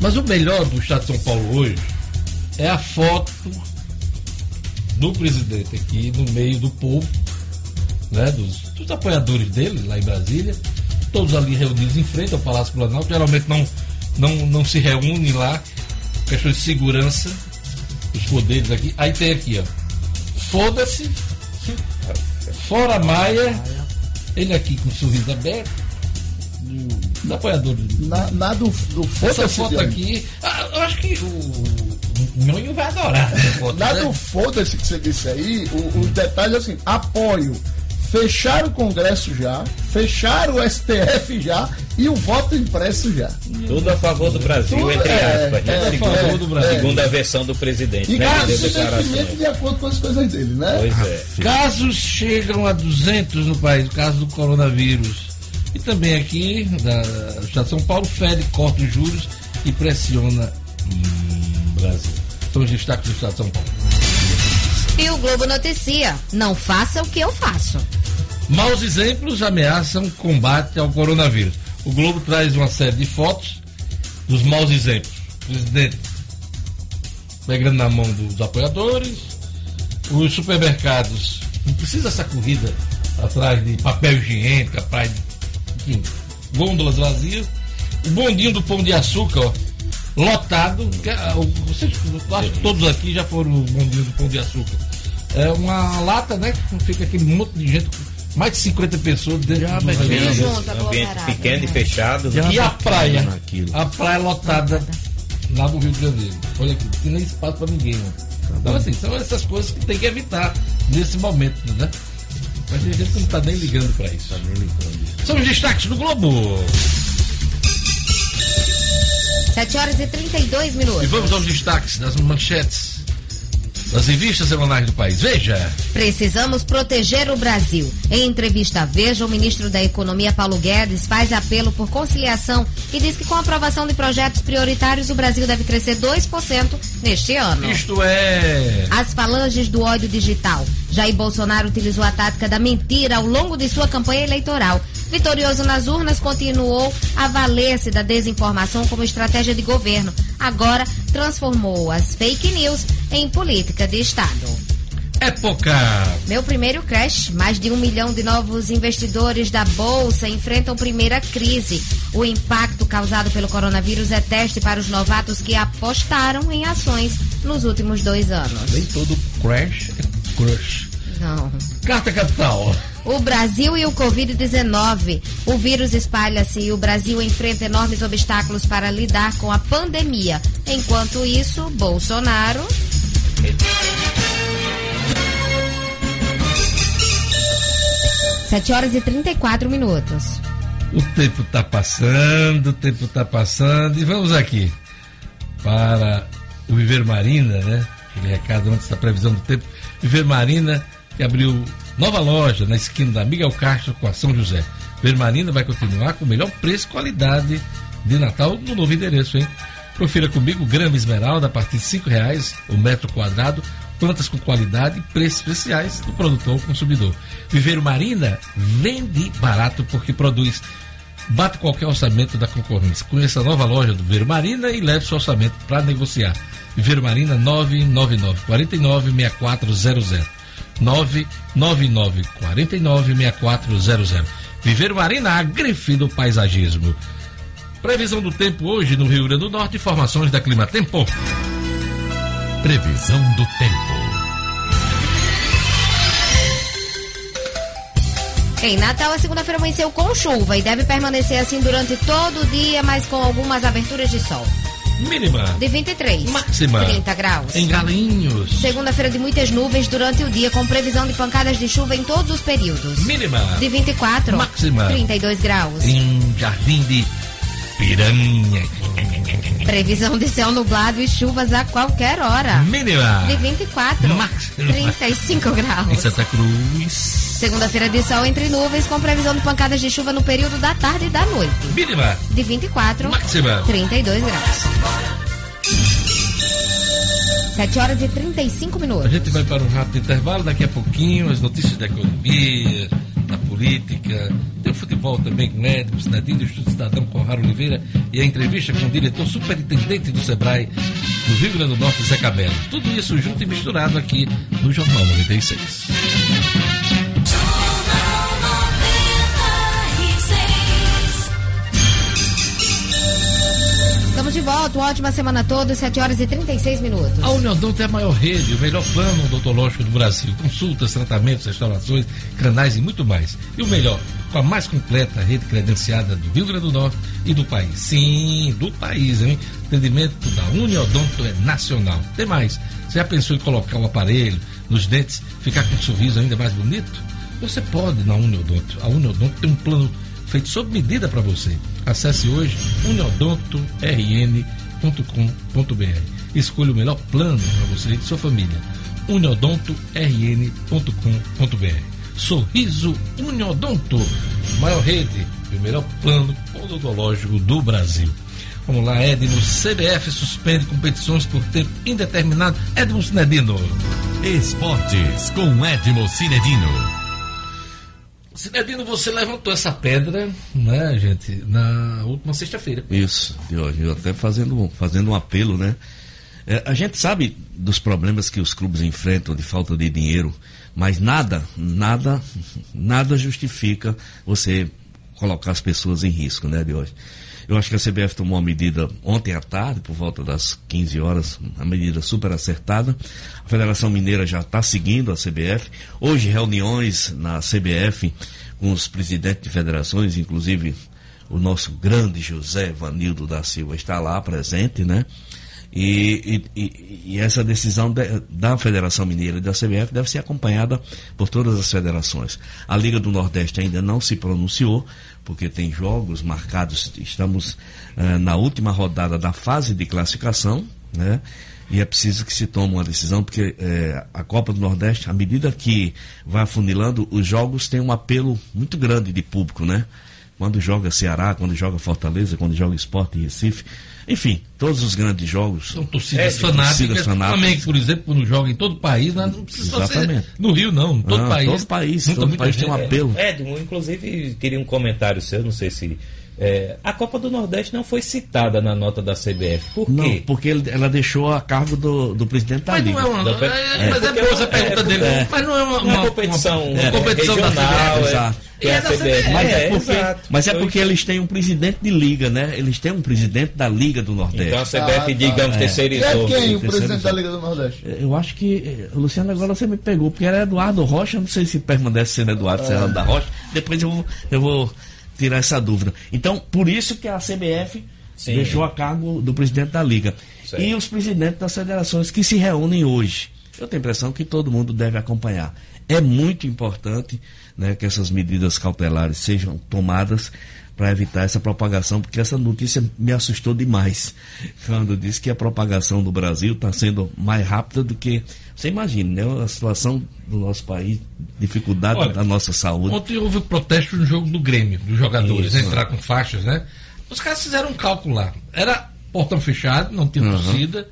Mas o melhor do estado de São Paulo hoje é a foto do presidente aqui no meio do povo, né, dos, dos apoiadores dele lá em Brasília, todos ali reunidos em frente ao Palácio Planalto, geralmente não, não, não se reúnem lá, questões de segurança, os poderes aqui. Aí tem aqui, ó, foda-se, fora Maia, ele aqui com o sorriso aberto, dos apoiadores do Na, na do, do essa foto aqui, ah, eu acho que o, Nhonho vai adorar foto. Na né? foda-se que você disse aí, o- os detalhes assim, apoio. Fechar o Congresso já, fechar o STF já e o voto impresso já. Tudo a favor do Brasil, Tudo entre é, aspas, né? é, segundo, a favor do Brasil. segundo a versão do presidente, E né? declarações. de acordo com as coisas dele, né? Pois é. Casos chegam a 200 no país, o caso do coronavírus. E também aqui, da do Estado de São Paulo, Fed corta os juros e pressiona hum, Brasil. São os destaques do Estado de São Paulo. E o Globo noticia: não faça o que eu faço. Maus exemplos ameaçam combate ao coronavírus. O Globo traz uma série de fotos dos maus exemplos. O presidente pegando na mão dos apoiadores, os supermercados. Não precisa essa corrida atrás de papel higiênico, atrás de enfim, gôndolas vazias. O bondinho do pão de açúcar, ó, lotado. o- Vocês, eu acho que todos aqui já foram o bondinho do pão de açúcar. É uma lata, né? Que fica aquele monte de gente, mais de 50 pessoas dentro do banheiro. junto, Ambiente pequeno e né? fechado. né? E a praia? naquilo. A praia lotada lá no Rio de Janeiro. Olha aqui, não tem nem espaço para ninguém. ó. Então, assim, são essas coisas que tem que evitar nesse momento, né? Mas tem gente que não tá nem ligando para isso. São os destaques do Globo. 7 horas e 32 E minutos. vamos aos destaques das manchetes das revistas semanais do país. Veja. Precisamos proteger o Brasil. Em entrevista à Veja, o ministro da Economia, Paulo Guedes, faz apelo por conciliação e diz que com a aprovação de projetos prioritários, o Brasil deve crescer 2% neste ano. Isto é. As falanges do ódio digital. Jair Bolsonaro utilizou a tática da mentira ao longo de sua campanha eleitoral. Vitorioso nas urnas, continuou a valer-se da desinformação como estratégia de governo. Agora transformou as fake news em política de Estado. Época. Meu primeiro crash. Mais de um milhão de novos investidores da Bolsa enfrentam primeira crise. O impacto causado pelo coronavírus é teste para os novatos que apostaram em ações nos últimos dois anos. Nem todo crash é crush. Não. Carta capital. O Brasil e o Covid-19. O vírus espalha-se e o Brasil enfrenta enormes obstáculos para lidar com a pandemia. Enquanto isso, Bolsonaro. Sete horas e 34 minutos. O tempo está passando, o tempo está passando. E vamos aqui para o Viver Marina, né? Aquele recado antes da previsão do tempo. Viver Marina, que abriu nova loja na esquina da Miguel Castro com a São José. Viver Marina vai continuar com o melhor preço e qualidade de Natal no novo endereço, hein? Confira comigo grama esmeralda a partir de cinco reais o metro quadrado, plantas com qualidade e preços especiais do produtor ao consumidor. Viveiro Marina vende barato porque produz. Bate qualquer orçamento da concorrência. Conheça a nova loja do Viveiro Marina e leve seu orçamento para negociar. Viveiro Marina 999 49 6400. 999 49 6400. Viveiro Marina, a grife do paisagismo. Previsão do tempo hoje no Rio Grande do Norte, informações da Clima Tempo. Previsão do tempo. Em Natal, a segunda-feira amanheceu com chuva e deve permanecer assim durante todo o dia, mas com algumas aberturas de sol. Mínima. De 23. Máxima. 30 graus. Em Galinhos. Segunda-feira de muitas nuvens durante o dia, com previsão de pancadas de chuva em todos os períodos. Mínima. De 24. Máxima. 32 graus. Em Jardim de Piranha. Previsão de céu nublado e chuvas a qualquer hora. Mínima. De 24. Máxima. 35 Em graus. Santa Cruz. Segunda-feira de sol entre nuvens, com previsão de pancadas de chuva no período da tarde e da noite. Mínima. De 24. Máxima. 32 graus. 7 horas e 35 A minutos. gente vai para um rápido intervalo, daqui a pouquinho as notícias da economia, da política, tem o futebol também com Edmo, Cidadinho do Cidadão com Raro Oliveira e a entrevista com o diretor superintendente do Sebrae do Rio Grande do Norte, Zé Cabelo. Tudo isso junto e misturado aqui no Jornal 96. Estamos de volta, uma ótima semana toda, 7 horas e 36 minutos. A Uniodonto é a maior rede, o melhor plano odontológico do Brasil. Consultas, tratamentos, restaurações, canais e muito mais. E o melhor, com a mais completa rede credenciada do Rio Grande do Norte e do país. Sim, do país, hein? O atendimento da Uniodonto é nacional. Tem mais, você já pensou em colocar o aparelho nos dentes, ficar com um sorriso ainda mais bonito? Você pode na Uniodonto. A Uniodonto tem um plano feito sob medida para você. Acesse hoje uniodontorn.com.br. Escolha o melhor plano para você e sua família. uniodontorn.com.br. Sorriso Uniodonto, maior rede e o melhor plano odontológico do Brasil. Vamos lá, Edmo. CBF suspende competições por tempo indeterminado. Edmo Sinedino. Esportes com Edmo Cinedino. Sinedino, você levantou essa pedra, né, gente, na última sexta-feira. Isso, eu até fazendo, fazendo um apelo, né? É, a gente sabe dos problemas que os clubes enfrentam de falta de dinheiro, mas nada, nada, nada justifica você colocar as pessoas em risco, né, de hoje. Eu acho que a CBF tomou uma medida ontem à tarde, por volta das 15 horas, uma medida super acertada. A Federação Mineira já está seguindo a CBF. Hoje, reuniões na CBF com os presidentes de federações, inclusive o nosso grande José Vanildo da Silva está lá presente, né? E, e, e, essa decisão de, da Federação Mineira e da CBF deve ser acompanhada por todas as federações. A Liga do Nordeste ainda não se pronunciou, porque tem jogos marcados, estamos eh, na última rodada da fase de classificação, né? E é preciso que se tome uma decisão, porque eh, a Copa do Nordeste, à medida que vai afunilando, os jogos têm um apelo muito grande de público, né? Quando joga Ceará, quando joga Fortaleza, quando joga Esporte em Recife, enfim, todos os grandes jogos. São torcidas É, fanáticas. torcidas fanáticas. O Flamengo, por exemplo, quando joga em todo o país, né, não precisa só ser Exatamente. no Rio, não. Em todo Não, país. todo país, todo país tem um apelo. Edmo, inclusive, queria um comentário seu, não sei se É, a Copa do Nordeste não foi citada na nota da CBF. Por Não, quê? porque ele- ela deixou a cargo do, do presidente da Mas Liga. não é uma. Da- é, mas é boa essa é- pergunta é- dele. é. Mas não é uma, Uma, competição, uma é, competição da regional, CBF. é, é é a CBF. Mas é, É, porque, mas é Foi- porque eles têm um presidente de liga, né? Eles têm um presidente da Liga do Nordeste. Então a CBF, Ah, tá. digamos, E terceirizou. é quem o presidente da. Liga do Nordeste? Eu acho que, eh, Luciano, agora você me pegou, porque era Eduardo Rocha, eu não sei se permanece sendo Eduardo Serrano da Rocha, depois eu vou, eu vou tirar essa dúvida. Então, por isso que a CBF Sim. deixou a cargo do presidente da Liga. Certo. E os presidentes das federações que se reúnem hoje. Eu tenho a impressão que todo mundo deve acompanhar. É muito importante né, que essas medidas cautelares sejam tomadas para evitar essa propagação, porque essa notícia me assustou demais quando disse que a propagação do Brasil está sendo mais rápida do que. Você imagina, né? A situação do nosso país, dificuldade Olha, da nossa saúde. Ontem houve protesto no jogo do Grêmio, dos jogadores, entrar com faixas, né? Os caras fizeram um cálculo lá. Era portão fechado, não tinha Uhum. torcida,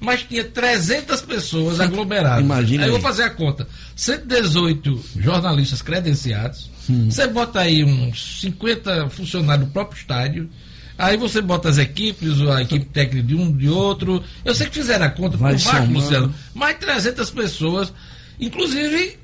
mas tinha 300 pessoas aglomeradas. Imagina Aí eu aí. vou fazer a conta. 118 jornalistas credenciados. Você bota aí uns 50 funcionários do próprio estádio. Aí você bota as equipes, a equipe técnica de um, de outro. Eu sei que fizeram a conta Vai por baixo. Luciano. Mais 300 pessoas, inclusive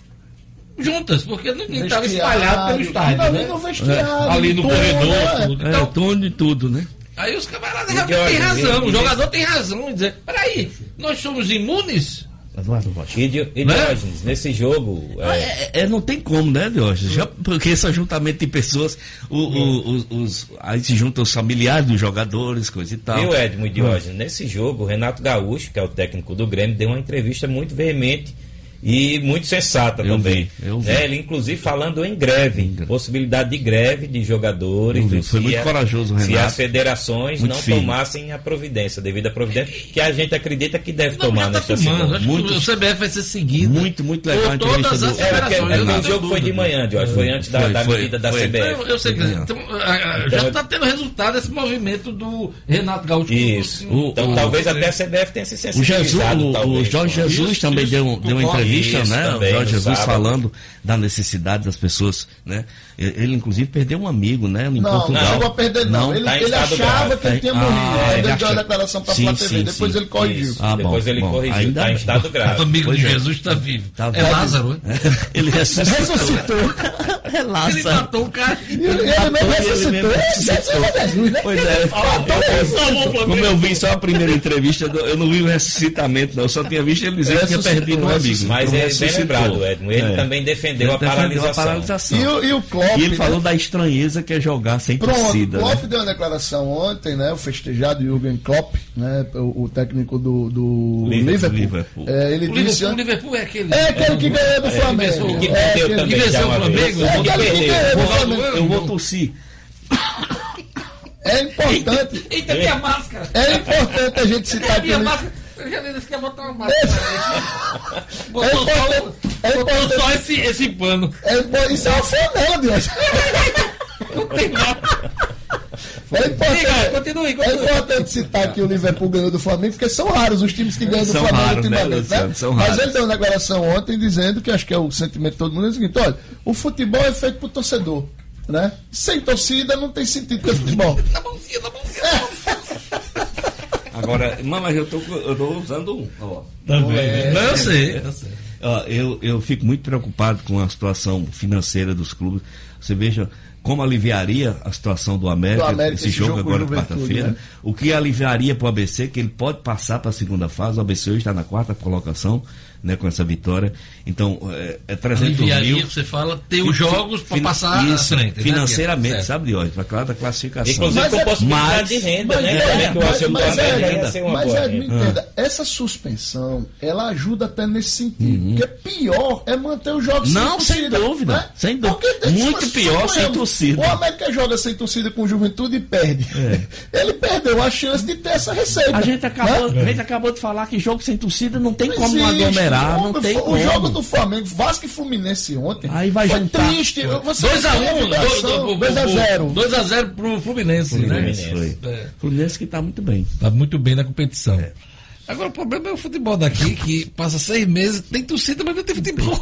juntas, porque ninguém estava espalhado pelo estádio. Ali né? no vestiário. Ali no corredor, né? tudo. É, Então, torno de tudo, né? aí os camaradas E realmente têm razão. e- O e jogador tem razão em dizer: peraí, nós somos imunes? Eduardo Rocha. E, Di- e Né? Diógenes, nesse jogo, é, É, é, não tem como, né, Diógenes? Já, porque esse ajuntamento de pessoas, o, o- os, os- aí se juntam os familiares dos jogadores, coisa e tal. Viu, Edmo e Diógenes? Nesse jogo, o Renato Gaúcho, que é o técnico do Grêmio, deu uma entrevista muito veemente e muito sensata Eu também. vi, eu vi. Né? Ele, inclusive, falando em greve, Em greve. possibilidade de greve de jogadores. Eu vi, do- foi se muito a- corajoso o Se Renato. as federações Muito não firme. tomassem a providência, devido à providência, que a gente acredita que deve Não, tomar tá. Acho Muito- o CBF vai ser seguido. Muito, muito legal Por entrevista todas do- as É, porque, federações. é porque eu o jogo foi de manhã, foi antes da, Foi, da foi, medida da foi. CBF. Não, eu sei que Então, então, a- a- já está tendo resultado esse movimento do Renato Gaúcho. Isso. O- então, o- talvez até a CBF tenha se O, Jesus, sensibilizado. o, o Jorge Jesus também deu, deu uma concordo. Entrevista, Isso, né? O também, Jorge Jesus sábado. falando da necessidade das pessoas, né? Ele, ele, inclusive, perdeu um amigo, né? Em Não, Portugal. não chegou a perder, não. ele tá ele achava grave. que ele tinha Ah, morrido. ele ele deu a declaração para a TV. sim, Depois sim. ele corrigiu. Ah, bom, Depois ele bom. corrigiu. Ainda Está em estado O grave. amigo Pois de é. Jesus está vivo. Tá é. Lázaro, né? ele ressuscitou. Ressuscitou. É Ele Lázaro. matou o cara. E ele Ele ressuscitou. mesmo ressuscitou. Jesus, né? Pois é. Como eu vi só a primeira entrevista, eu não vi o ressuscitamento, não. Eu só tinha visto ele dizer que tinha Ressuscitou, perdido um amigo. Mas é bem ressuscitou. lembrado, Edmo. Ele É. também defendeu, Ele a, defendeu paralisação. a paralisação. E e o Klopp. E ele né? falou da estranheza que é jogar sem Pronto, torcida. o Klopp né? deu uma declaração ontem, né? O festejado Jürgen Klopp, né? O, o técnico do, do Liverpool. Liverpool. Liverpool. É, ele O disse. Liverpool, o Liverpool é aquele. É aquele que ganhou do Flamengo. que É, aquele também que venceu o Flamengo, eu É vou Flamengo. Tossir. É importante, Eita, minha máscara! é importante a gente citar Minha aquele. máscara! Eu já disse que ia botar uma máscara. Botou É só, é botou esse, esse pano. é impo- isso é uma flanela, Deus. Não tem nada. É importante, continue, é continue. importante citar que o Liverpool ganhou do Flamengo, porque são raros os times que ganham do São Flamengo raros, né, ultimamente, né? Luciano? São Mas raros. ele deu uma declaração ontem dizendo que acho que é o sentimento de todo mundo é o seguinte: olha, o futebol é feito por torcedor. Né? Sem torcida não tem sentido ter futebol. Tá bonzinho, tá bonzinho. Agora, mas mas eu tô, eu tô usando um. Ó. Também. Não, eu sei. Eu sei. Ó, eu, eu fico muito preocupado com a situação financeira dos clubes. Você veja como aliviaria a situação do América, Do América, esse, esse jogo, jogo agora quarta-feira. né? O que aliviaria para o ABC, que ele pode passar para a segunda fase. O ABC hoje está na quarta colocação, né, com essa vitória. Então, é, é 300 Aliviaria, mil. você fala, ter os jogos para passar isso, à frente. né, Financeiramente, Certo. sabe, Diógenes? Para cada classificação. Inclusive Mas com é- possibilidade mas- de renda, Mas, né? é, mas, é, mas é, me renda. entenda, essa suspensão, ela ajuda até nesse sentido. Porque pior é manter os jogos Uhum. Não, sem torcida, dúvida, né? sem dúvida. Tem- Muito pior sem torcida. O América joga sem torcida com Juventude e perde. Ele perdeu a chance de ter essa receita. É. A gente, acabou, né? a gente acabou de falar que jogo sem torcida não tem Não como não existe. aglomerar, não O- tem o como. jogo do Flamengo, Vasco e Fluminense ontem. Aí vai foi juntar. triste. Você 2x1, 2x0. 2x0 pro Fluminense, né? Fluminense, foi. É. Fluminense que tá muito bem. Tá muito bem na competição. Agora o problema é o futebol daqui, que passa seis meses, tem torcida, mas não tem futebol.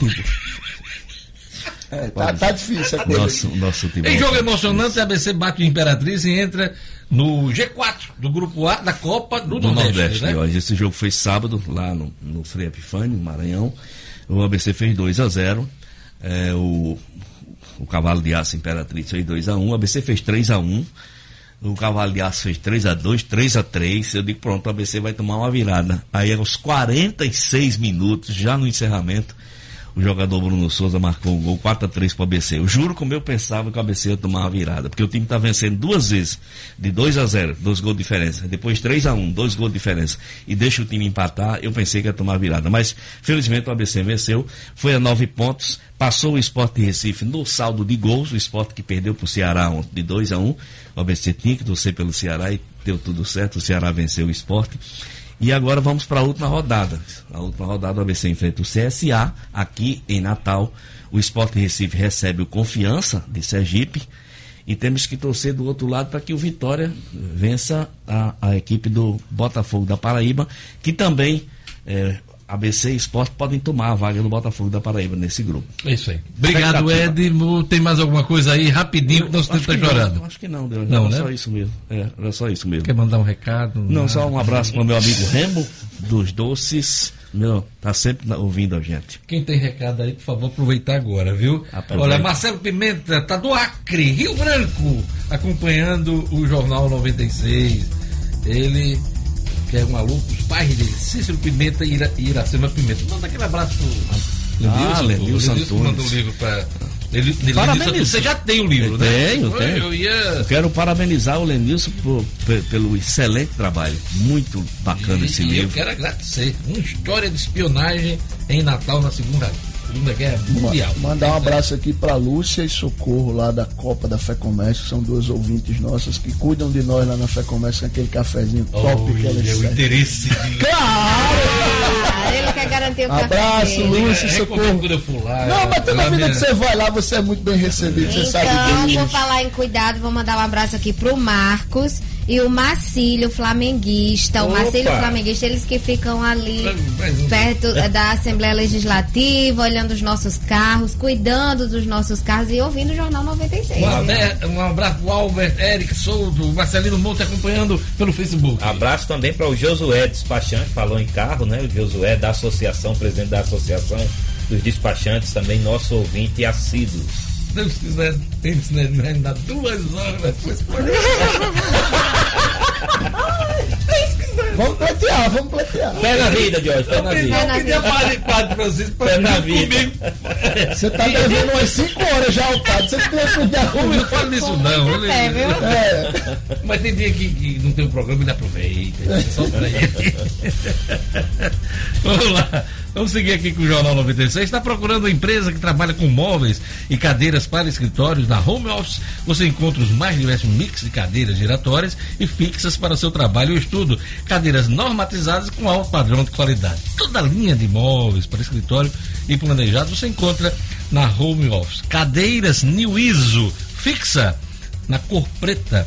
É, tá, tá difícil a coisa. Nosso, nosso time. Em jogo emocionante, a ABC bate o Imperatriz e entra no G4 do Grupo A da Copa do, do Nordeste. Nordeste. né? Esse jogo foi sábado, lá no, no Frei Epifânio, Maranhão. O ABC fez 2 a 0 é, o, o Cavalo de Aço Imperatriz fez 2 a 1 O ABC fez 3 a 1 O Cavalo de Aço fez 3 a 2 3 a 3 Eu digo, pronto, o ABC vai tomar uma virada. Aí, aos 46 minutos, já no encerramento, o jogador Bruno Souza marcou o gol 4 a 3 para o ABC. Eu juro como eu pensava que o ABC ia tomar uma virada, porque o time está vencendo duas vezes, de 2 a 0, dois gols de diferença, depois 3 a 1, dois gols de diferença, e deixa o time empatar, eu pensei que ia tomar virada. Mas, felizmente, o ABC venceu, foi a 9 pontos, passou o Sport de Recife no saldo de gols, o Sport que perdeu para o Ceará ontem de 2 a 1, o ABC tinha que torcer pelo Ceará e deu tudo certo, o Ceará venceu o Sport. E agora vamos para a última rodada. A última rodada o ABC enfrenta o CSA aqui em Natal. O Sport Recife recebe o Confiança de Sergipe. E temos que torcer do outro lado para que o Vitória vença a, a equipe do Botafogo da Paraíba, que também é, ABC e Sport podem tomar a vaga do Botafogo da Paraíba nesse grupo. É isso aí. Obrigado. Edmo. Tem mais alguma coisa aí, rapidinho, que nosso tempo Acho está que chorando. Não, acho que não, Deus. Não, era né? só isso mesmo. É, era só isso mesmo. Quer mandar um recado? Não, só um abraço para o meu amigo Remo dos Doces. Meu, tá sempre ouvindo a gente. Quem tem recado aí, por favor, aproveitar agora, viu? Aproveita. Olha, Marcelo Pimenta tá do Acre, Rio Branco, acompanhando o Jornal 96. Ele, que é um aluno dos pais dele, Cícero Pimenta e Ira, Iracema Pimenta. Manda aquele abraço pro Ah, Lenilson Antunes. manda um livro para. Parabéns. Você já tem o livro, Eu né? tenho, Eu- tenho. Eu ia. Eu quero parabenizar o Lenilson por- pe- pelo excelente trabalho. Muito bacana esse e eu livro. quero agradecer. Uma história de espionagem em Natal na Segunda, segunda Guerra Mundial. Ma- Mandar um abraço aqui para Lúcia e Socorro lá da Copa da Fé Comércio, que são duas ouvintes nossas que cuidam de nós lá na Fé Comércio com aquele cafezinho top que elas Olha, o interesse de. Claro! Ah, ele quer garantir o café Abraço, e É, recomendo Socorro. quando eu for lá. Não, mas toda vida minha- que você vai lá, você é muito bem recebido, você sabe Então, disso. por falar em cuidado, vou mandar um abraço aqui pro Marcos e o Marcílio Flamenguista. O! Marcílio Flamenguista, eles que ficam ali perto da Assembleia Legislativa, olhando os nossos carros, cuidando dos nossos carros e ouvindo o Jornal 96. Um, abe- um abraço pro Albert, Eric Souto, Marcelino Monte acompanhando pelo Facebook. Abraço também para o Josué Despachante, falou em carro, né? O Josué da associação, presidente da associação dos despachantes, também nosso ouvinte assíduo. Deus quiser, eles né, vai dar duas horas depois. Vamos pleitear, vamos pleitear. Fé na vida, Jorge, fé na Eu vida. pedi a padre, padre Francisco na vir vida. comigo. Você tá devendo umas 5 horas já ao padre, você tem que cuidar Não comigo. me fala disso não. Ele- É, viu? É, Mas tem dia que, que não tem um programa, ele aproveita. Solta aí. Vamos lá. Vamos seguir aqui com o Jornal 96. Está procurando uma empresa que trabalha com móveis e cadeiras para escritórios na Home Office. Você encontra os mais diversos mix de cadeiras giratórias e fixas para seu trabalho e estudo. Cadeiras normatizadas com alto padrão de qualidade. Toda a linha de móveis para escritório e planejado você encontra na Home Office. Cadeiras New ISO fixa na cor preta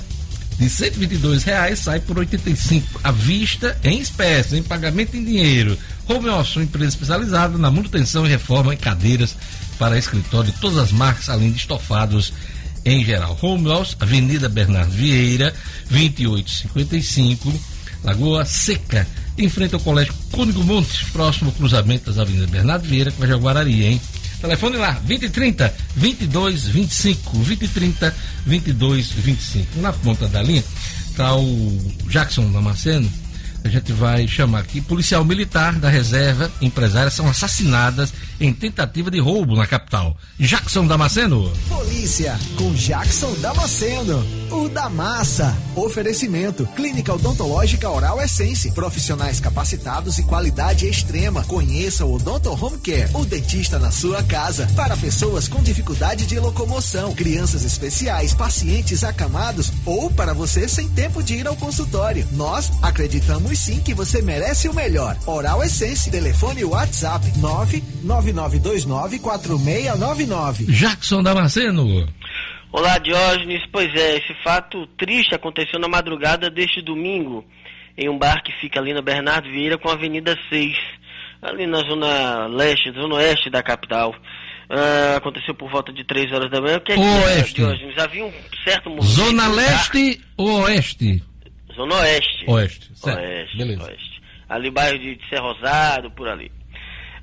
de 122 reais sai por 85 à vista em espécie, em pagamento em dinheiro. Home Office, empresa especializada na manutenção e reforma em cadeiras para escritório de todas as marcas, além de estofados em geral. Home Office, Avenida Bernardo Vieira, 2855, Lagoa Seca, em frente ao Colégio Cônigo Montes, próximo ao cruzamento das Avenidas Bernardo Vieira com a Jaguarari, hein? Telefone lá, 2030 2225, 2030 2225. Na ponta da linha está o Jackson Damasceno. A gente vai chamar aqui. Policial militar da reserva, empresárias são assassinadas em tentativa de roubo na capital. Jackson Damasceno. Polícia, com Jackson Damasceno, o da massa. Oferecimento, Clínica Odontológica Oral Essence, profissionais capacitados e qualidade extrema. Conheça o Odonto Home Care, o dentista na sua casa, para pessoas com dificuldade de locomoção, crianças especiais, pacientes acamados ou para você sem tempo de ir ao consultório. Nós acreditamos sim que você merece o melhor. Oral Essence, telefone WhatsApp 999294699. Jackson Damasceno. Olá, Diógenes. Pois é, esse fato triste aconteceu na madrugada deste domingo, em um bar que fica ali na Bernardo Vieira com a Avenida 6, ali na zona leste, zona oeste da capital. ah, aconteceu por volta de 3 horas da manhã. O que é que Oeste. Diógenes? Havia um certo movimento. Zona Leste ou Oeste? Zona Oeste. Oeste. Certo. Oeste, Beleza. oeste. Ali bairro de, de Serra Rosado, por ali.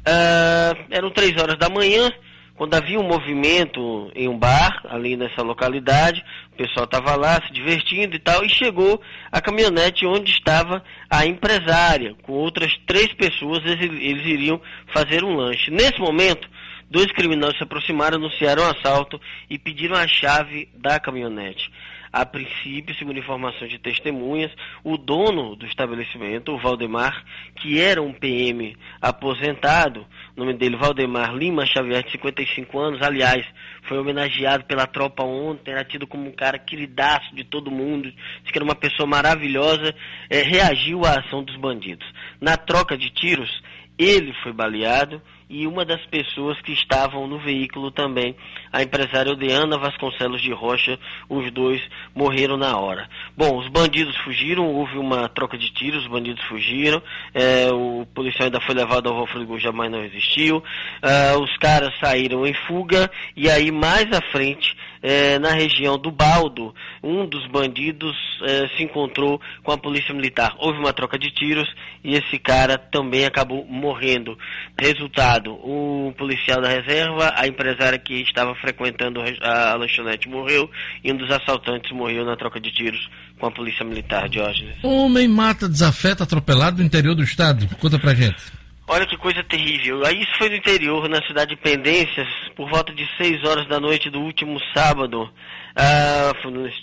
Ah, eram três horas da manhã, quando havia um movimento em um bar, ali nessa localidade, o pessoal estava lá se divertindo e tal, e chegou a caminhonete onde estava a empresária, com outras três pessoas, eles, eles iriam fazer um lanche. Nesse momento, dois criminosos se aproximaram, anunciaram o assalto e pediram a chave da caminhonete. A princípio, segundo informações de testemunhas, o dono do estabelecimento, o Valdemar, que era um PM aposentado, o nome dele Valdemar Lima Xavier, de 55 anos, aliás, foi homenageado pela tropa ontem, era tido como um cara queridaço de todo mundo, disse que era uma pessoa maravilhosa, eh, reagiu à ação dos bandidos. Na troca de tiros, ele foi baleado e uma das pessoas que estavam no veículo também, a empresária Odeana Vasconcelos de Rocha, os dois morreram na hora. Bom, os bandidos fugiram, houve uma troca de tiros, os bandidos fugiram, eh, o policial ainda foi levado ao Alfredo jamais não existiu, ah, os caras saíram em fuga e aí mais à frente, eh, na região do Baldo, um dos bandidos eh, se encontrou com a polícia militar. Houve uma troca de tiros e esse cara também acabou morrendo. Resultado, o policial da reserva, a empresária que estava frequentando a a lanchonete morreu e um dos assaltantes morreu na troca de tiros com a polícia militar, Diógenes. Homem mata desafeto atropelado no interior do estado. Conta pra gente. Olha que coisa terrível. Aí isso foi no interior, na cidade de Pendências, por volta de 6 horas da noite do último sábado. Ah,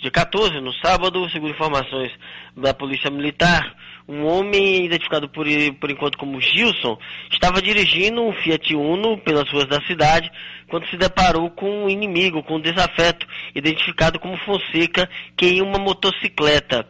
dia 14, no sábado, segundo informações da Polícia Militar, um homem identificado por, por enquanto como Gilson estava dirigindo um Fiat Uno pelas ruas da cidade quando se deparou com um inimigo, com um desafeto, identificado como Fonseca, que em uma motocicleta.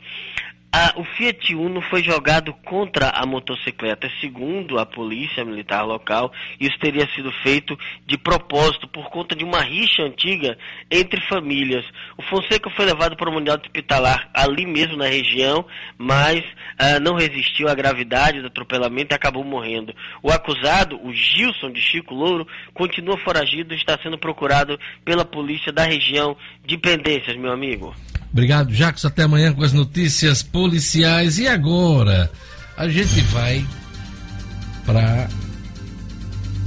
Ah, o Fiat Uno foi jogado contra a motocicleta, segundo a polícia militar local. Isso teria sido feito de propósito por conta de uma rixa antiga entre famílias. O Fonseca foi levado para uma unidade hospitalar ali mesmo na região, mas ah, não resistiu à gravidade do atropelamento e acabou morrendo. O acusado, o Gilson de Chico Louro, continua foragido e está sendo procurado pela polícia da região de Pendências, meu amigo. Obrigado, Jacos. Até amanhã com as notícias policiais. E agora, a gente vai para.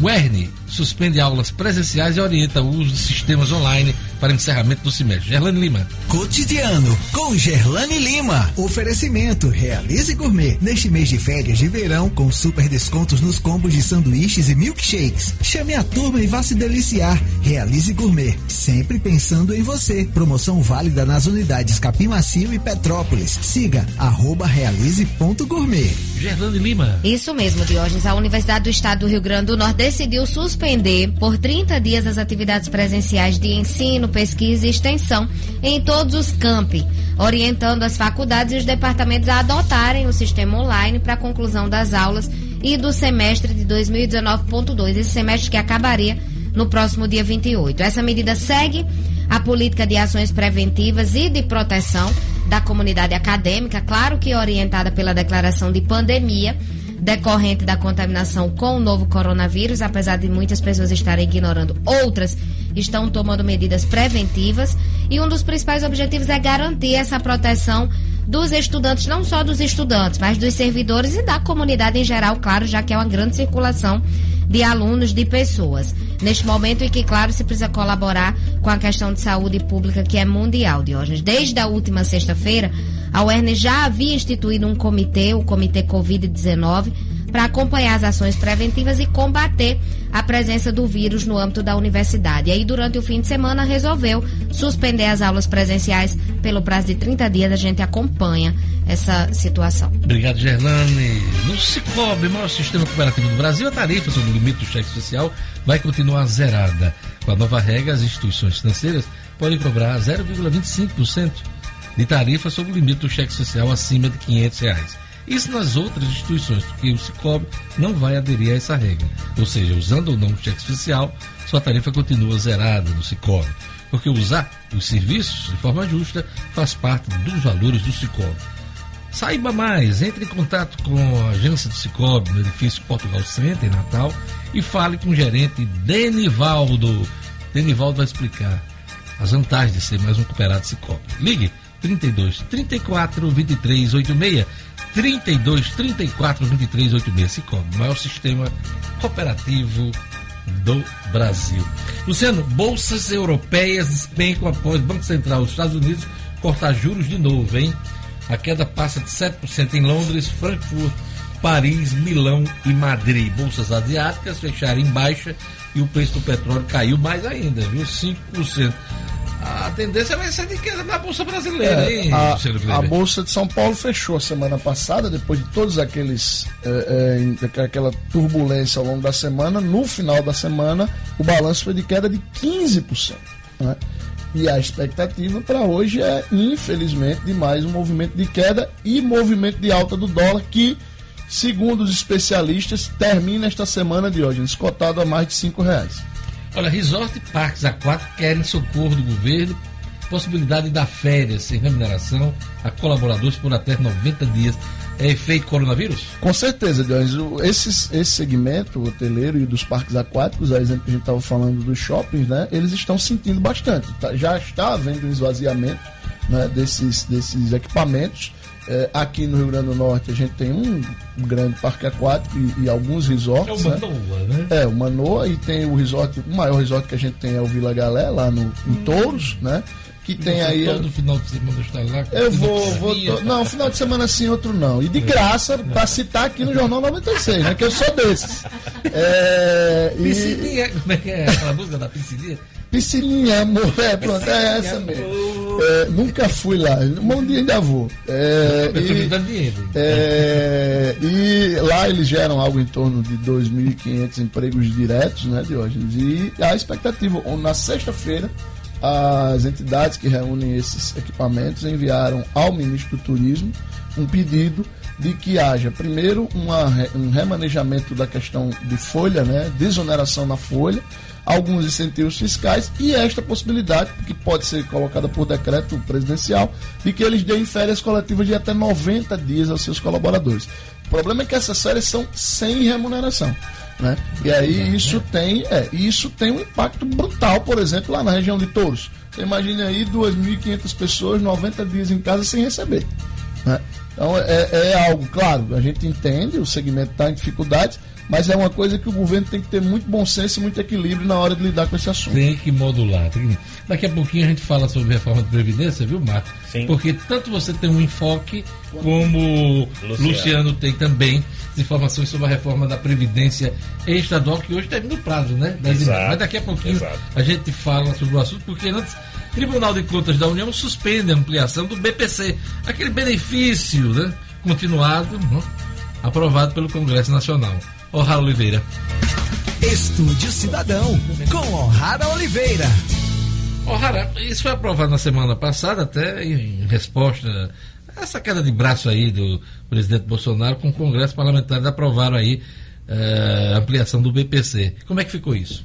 Werne suspende aulas presenciais e orienta o uso de sistemas online para encerramento do semestre. Gerlane Lima. Cotidiano com Gerlane Lima. Oferecimento Realize Gourmet. Neste mês de férias de verão, com super descontos nos combos de sanduíches e milkshakes. Chame a turma e vá se deliciar. Realize Gourmet. Sempre pensando em você. Promoção válida nas unidades Capim Macio e Petrópolis. Siga arroba realize.gourmet. Gerlane Lima. Isso mesmo, Diógenes. A Universidade do Estado do Rio Grande do Norte decidiu suspender por 30 dias as atividades presenciais de ensino, pesquisa e extensão em todos os campi, orientando as faculdades e os departamentos a adotarem o sistema online para a conclusão das aulas e do semestre de 2019.2, esse semestre que acabaria no próximo dia 28. Essa medida segue a política de ações preventivas e de proteção da comunidade acadêmica, claro que orientada pela declaração de pandemia decorrente da contaminação com o novo coronavírus, apesar de muitas pessoas estarem ignorando, outras estão tomando medidas preventivas. E um dos principais objetivos é garantir essa proteção dos estudantes, não só dos estudantes, mas dos servidores e da comunidade em geral, claro, já que é uma grande circulação de alunos, de pessoas. Neste momento em que, claro, se precisa colaborar com a questão de saúde pública que é mundial, Diógenes. Desde a última sexta-feira, a UERN já havia instituído um comitê, o Comitê Covid-19, para acompanhar as ações preventivas e combater a presença do vírus no âmbito da universidade. E aí, durante o fim de semana, resolveu suspender as aulas presenciais pelo prazo de 30 dias. A gente acompanha essa situação. Obrigado, Gerlane. No Cicobi, maior sistema cooperativo do Brasil, a tarifa sobre o limite do cheque social vai continuar zerada. Com a nova regra, as instituições financeiras podem cobrar 0,25% de tarifa sobre o limite do cheque social acima de 500 reais. Isso nas outras instituições, porque o Cicobi não vai aderir a essa regra. Ou seja, usando ou não o cheque especial, sua tarifa continua zerada no Cicobi. Porque usar os serviços de forma justa faz parte dos valores do Cicobi. Saiba mais, entre em contato com a agência do Cicobi no edifício Portugal Center, em Natal, e fale com o gerente Denivaldo. Denivaldo vai explicar as vantagens de ser mais um cooperado Cicobi. Ligue 32 34 23 86 32 34 23 86 Cicobi, maior sistema cooperativo do Brasil. Luciano, bolsas europeias despencam após o Banco Central dos Estados Unidos cortar juros de novo, hein? A queda passa de 7% em Londres, Frankfurt, Paris, Milão e Madrid. Bolsas asiáticas fecharam em baixa e o preço do petróleo caiu mais ainda, viu? 5% a tendência vai ser de queda na Bolsa Brasileira, é, hein, a, a, Bolsa de São Paulo fechou semana passada, depois de todos aqueles é, é, aquela turbulência ao longo da semana. No final da semana, o balanço foi de queda de 15%. Né? E a expectativa para hoje é, infelizmente, de mais um movimento de queda e movimento de alta do dólar que, segundo os especialistas, termina esta semana de hoje, escotado a mais de cinco reais. Olha, resort e parques aquáticos querem socorro do governo, possibilidade de dar férias sem remuneração a colaboradores por até 90 dias. É efeito coronavírus? Com certeza, Jones. Esse, esse segmento hoteleiro e dos parques aquáticos, a exemplo que a gente estava falando dos shoppings, né? Eles estão sentindo bastante. Tá, já está havendo um esvaziamento né, desses, desses equipamentos é, aqui no Rio Grande do Norte a gente tem um grande parque aquático e, e alguns resorts. É o Manoa, né? né? É, o Manoa e tem o resort, o maior resort que a gente tem é o Vila Galé, lá no, em hum. Touros, né? Que e tem aí. Todo final de semana está lá. Eu vou. vou to... Não, final de semana sim, outro não. E de é. graça, para citar aqui no Jornal 96, né? Que eu sou desses. É, e... como é que é aquela música da piscininha? Piscininha, amor. É, pronto, é essa mesmo. É, nunca fui lá. Um dia ainda vou. É, e, é, e lá eles geram algo em torno de 2.500 empregos diretos, né, Diógenes? E a expectativa, na sexta-feira, as entidades que reúnem esses equipamentos enviaram ao ministro do Turismo um pedido de que haja, primeiro, uma, um remanejamento da questão de folha, né, desoneração na folha, alguns incentivos fiscais e esta possibilidade, que pode ser colocada por decreto presidencial, de que eles deem férias coletivas de até 90 dias aos seus colaboradores. O problema é que essas férias são sem remuneração. Né? E aí isso tem, é, isso tem um impacto brutal, por exemplo, lá na região de Touros. Você imagina aí 2.500 pessoas 90 dias em casa sem receber. Né? Então é, é algo, claro, a gente entende, o segmento está em dificuldades, mas é uma coisa que o governo tem que ter muito bom senso e muito equilíbrio na hora de lidar com esse assunto. Tem que modular. Tem que... Daqui a pouquinho a gente fala sobre reforma de Previdência, viu, Marco? Sim. Porque tanto você tem um enfoque, como Luciano, Luciano tem também informações sobre a reforma da Previdência Estadual, que hoje termina o prazo, né? Exato, Mas daqui a pouquinho exato. a gente fala sobre o assunto, porque antes. Tribunal de Contas da União suspende a ampliação do BPC, aquele benefício né, continuado, né, aprovado pelo Congresso Nacional. O'Hara Oliveira. Estúdio Cidadão, com O'Hara Oliveira. O'Hara, isso foi aprovado na semana passada, até em resposta a essa queda de braço aí do presidente Bolsonaro, com o Congresso Parlamentar aprovaram aí eh, a ampliação do BPC. Como é que ficou isso?